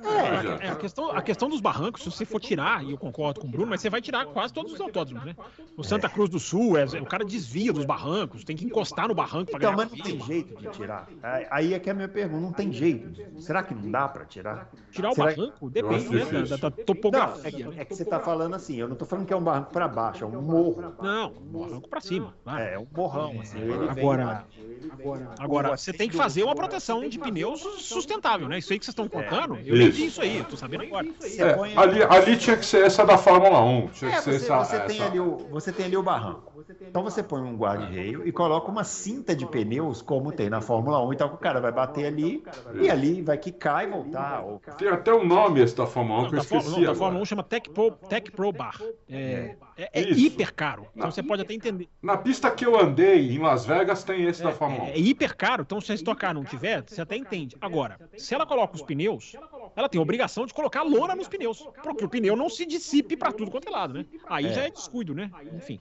É, é, a, questão, a questão dos barrancos, se você for tirar, e eu concordo com o Bruno, mas você vai tirar quase todos os autódromos, né? O Santa Cruz do Sul, é, o cara desvia dos barrancos, tem que encostar no barranco para Então, ganhar mas não tem jeito de tirar. Aí- é que é a minha pergunta, não tem jeito. Será que não dá para tirar? Tirar o Será- barranco depende, né? Da, da- da Não, topografia. é, é que você tá falando assim, eu não tô falando que é um barranco para baixo, é um morro. Não, barranco para cima. vai. É, é um morrão, assim. ele vem Agora, embaixo. agora, você tem que fazer uma proteção de pneus sustentável, né? Isso aí que vocês estão contando, eu Isso. isso aí, tô sabendo agora. Você É, põe- ali, ali tinha que ser essa da Fórmula 1. Tinha É, que ser você, essa. você tem essa- ali o, você tem ali o barranco. Então você põe um guarda-reio e coloca uma cinta de pneus, como tem na Fórmula 1. Então o cara vai bater ali e ali vai quicar e voltar. Ou... Tem até um nome esse da Fórmula 1 que eu esqueci. não, da. Fórmula 1 chama Tech Pro, Tech Pro Bar. É, é- é hiper caro. Então você pode até entender. Na pista que eu andei em Las Vegas tem esse da Fórmula 1. É, é hiper caro, então se a estocar não tiver, você até entende. Agora, se ela coloca os pneus, ela tem a obrigação de colocar lona nos pneus, porque o pneu não se dissipe para tudo quanto é lado, né? Aí já é descuido, né? Enfim.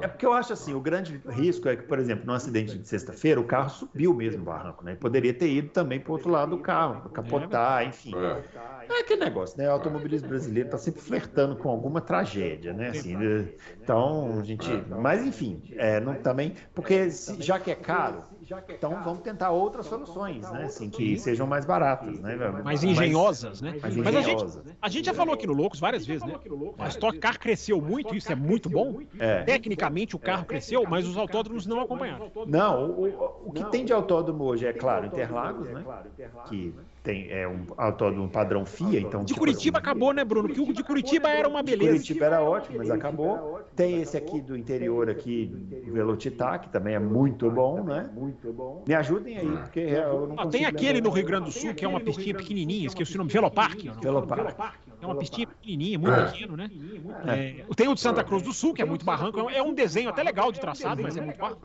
É porque eu acho assim, o grande risco é que, por exemplo, no acidente de sexta-feira, o carro subiu mesmo o barranco, né? Poderia ter ido também para o outro lado do carro, capotar, enfim. É. É aquele negócio, né? O automobilismo brasileiro está sempre flertando com alguma tragédia, né? Assim, né? Então, a gente. Mas, enfim, é, não, também. Porque se- já que é caro, então vamos tentar outras soluções, né? Assim, que sejam mais baratas, né? Mais engenhosas, né? mais Mas a gente, engenhosas. a gente já falou aqui no Loucos várias vezes, né? A Stock Car cresceu muito, isso é muito bom. É. Tecnicamente o carro cresceu, mas os autódromos não acompanharam. Não, o, o- o que tem de autódromo hoje é, claro, Interlagos, né? Que tem é um autódromo padrão FIA, então. De tipo Curitiba acabou, né, Bruno? Que o de Curitiba era uma beleza. Curitiba era ótimo, mas acabou. Tem esse aqui do interior aqui, Velocitar, que também é muito bom, né? Muito bom. Me ajudem aí, porque eu não Ó, tem aquele lembrar. no Rio Grande do Sul que é uma pistinha pequenininha, esqueci o nome, Velopark. ó. Velopark. É uma pistinha pequenininha, muito É. pequeno, né? É, tem o de Santa Cruz do Sul, que é muito barranco. é um- É um desenho até legal de traçado, mas é muito barranco.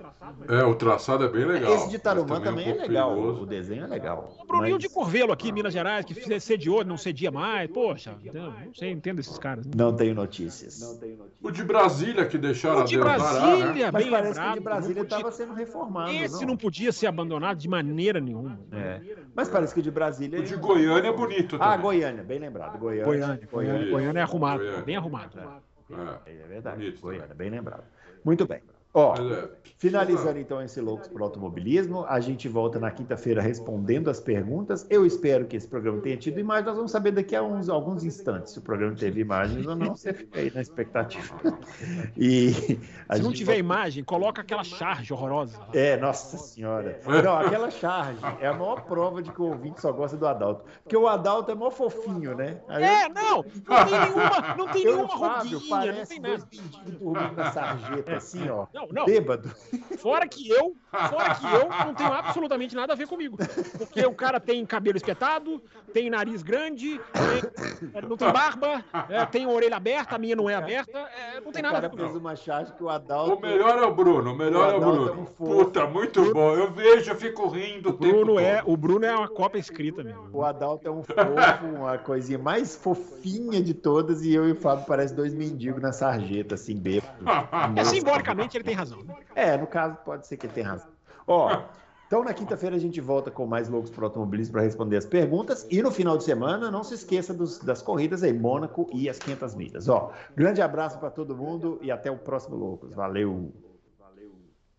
É, o traçado é bem legal. Esse de Tarumã também, um é legal, perigoso. o desenho é legal. O Bruninho mas de Corvelo aqui, em Minas Gerais, que sediou, não cedia mais. Poxa, então, não sei, entendo esses caras. né? Não tenho notícias. O de Brasília que deixaram O a de Brasília, né? Mas bem parece lembrado. que o de Brasília estava sendo reformado. Esse não. não podia ser abandonado de maneira nenhuma. É. Mas parece que o de Brasília. O de Goiânia é bonito Ah, também. Goiânia, bem lembrado. Goiânia. Goiânia, Goiânia, Goiânia é arrumado, Goiânia. bem arrumado. É. É verdade. Bonito Goiânia, também. bem lembrado. Muito bem. Ó, é, finalizando então esse Loucos por Automobilismo, a gente volta na quinta-feira respondendo as perguntas. Eu espero que esse programa tenha tido imagens. Nós vamos saber daqui a uns, alguns instantes se o programa teve imagens ou não. Você fica aí na expectativa. E a Se não gente tiver volta- imagem, coloca aquela charge horrorosa. É, nossa senhora. Não, aquela charge é a maior prova de que o ouvinte só gosta do Adalto. Porque o Adalto é mó fofinho, né? Aí É, não, não tem nenhuma, não tem eu nenhuma Fábio ruguinha, não tem nada. dormindo na sarjeta, assim, ó. Não, não. Bêbado. Fora que eu, fora que eu não tenho absolutamente nada a ver comigo. Porque o cara tem cabelo espetado, tem nariz grande, tem- é, não tem barba, é, tem a orelha aberta, a minha não é aberta, é, não tem nada a cara ver fez comigo. uma charge que o Adalto. O melhor é o Bruno, o melhor O é o é um Bruno. fofo. Puta, muito bom. Eu vejo, eu fico rindo o Bruno, todo. é, o Bruno é uma cópia escrita mesmo. O Adalto é um fofo, uma coisinha mais fofinha de todas, e eu e o Fábio parece dois mendigos na sarjeta, assim, bêbado. É, simbolicamente ele tem razão. né? É, no caso, pode ser que ele tenha razão. Ó, então na quinta-feira a gente volta com mais Loucos para Automobilismo para responder as perguntas. E no final de semana, não se esqueça dos- das corridas aí, Mônaco e as 500 milhas. Ó, grande abraço para todo mundo e até o próximo Loucos. Valeu!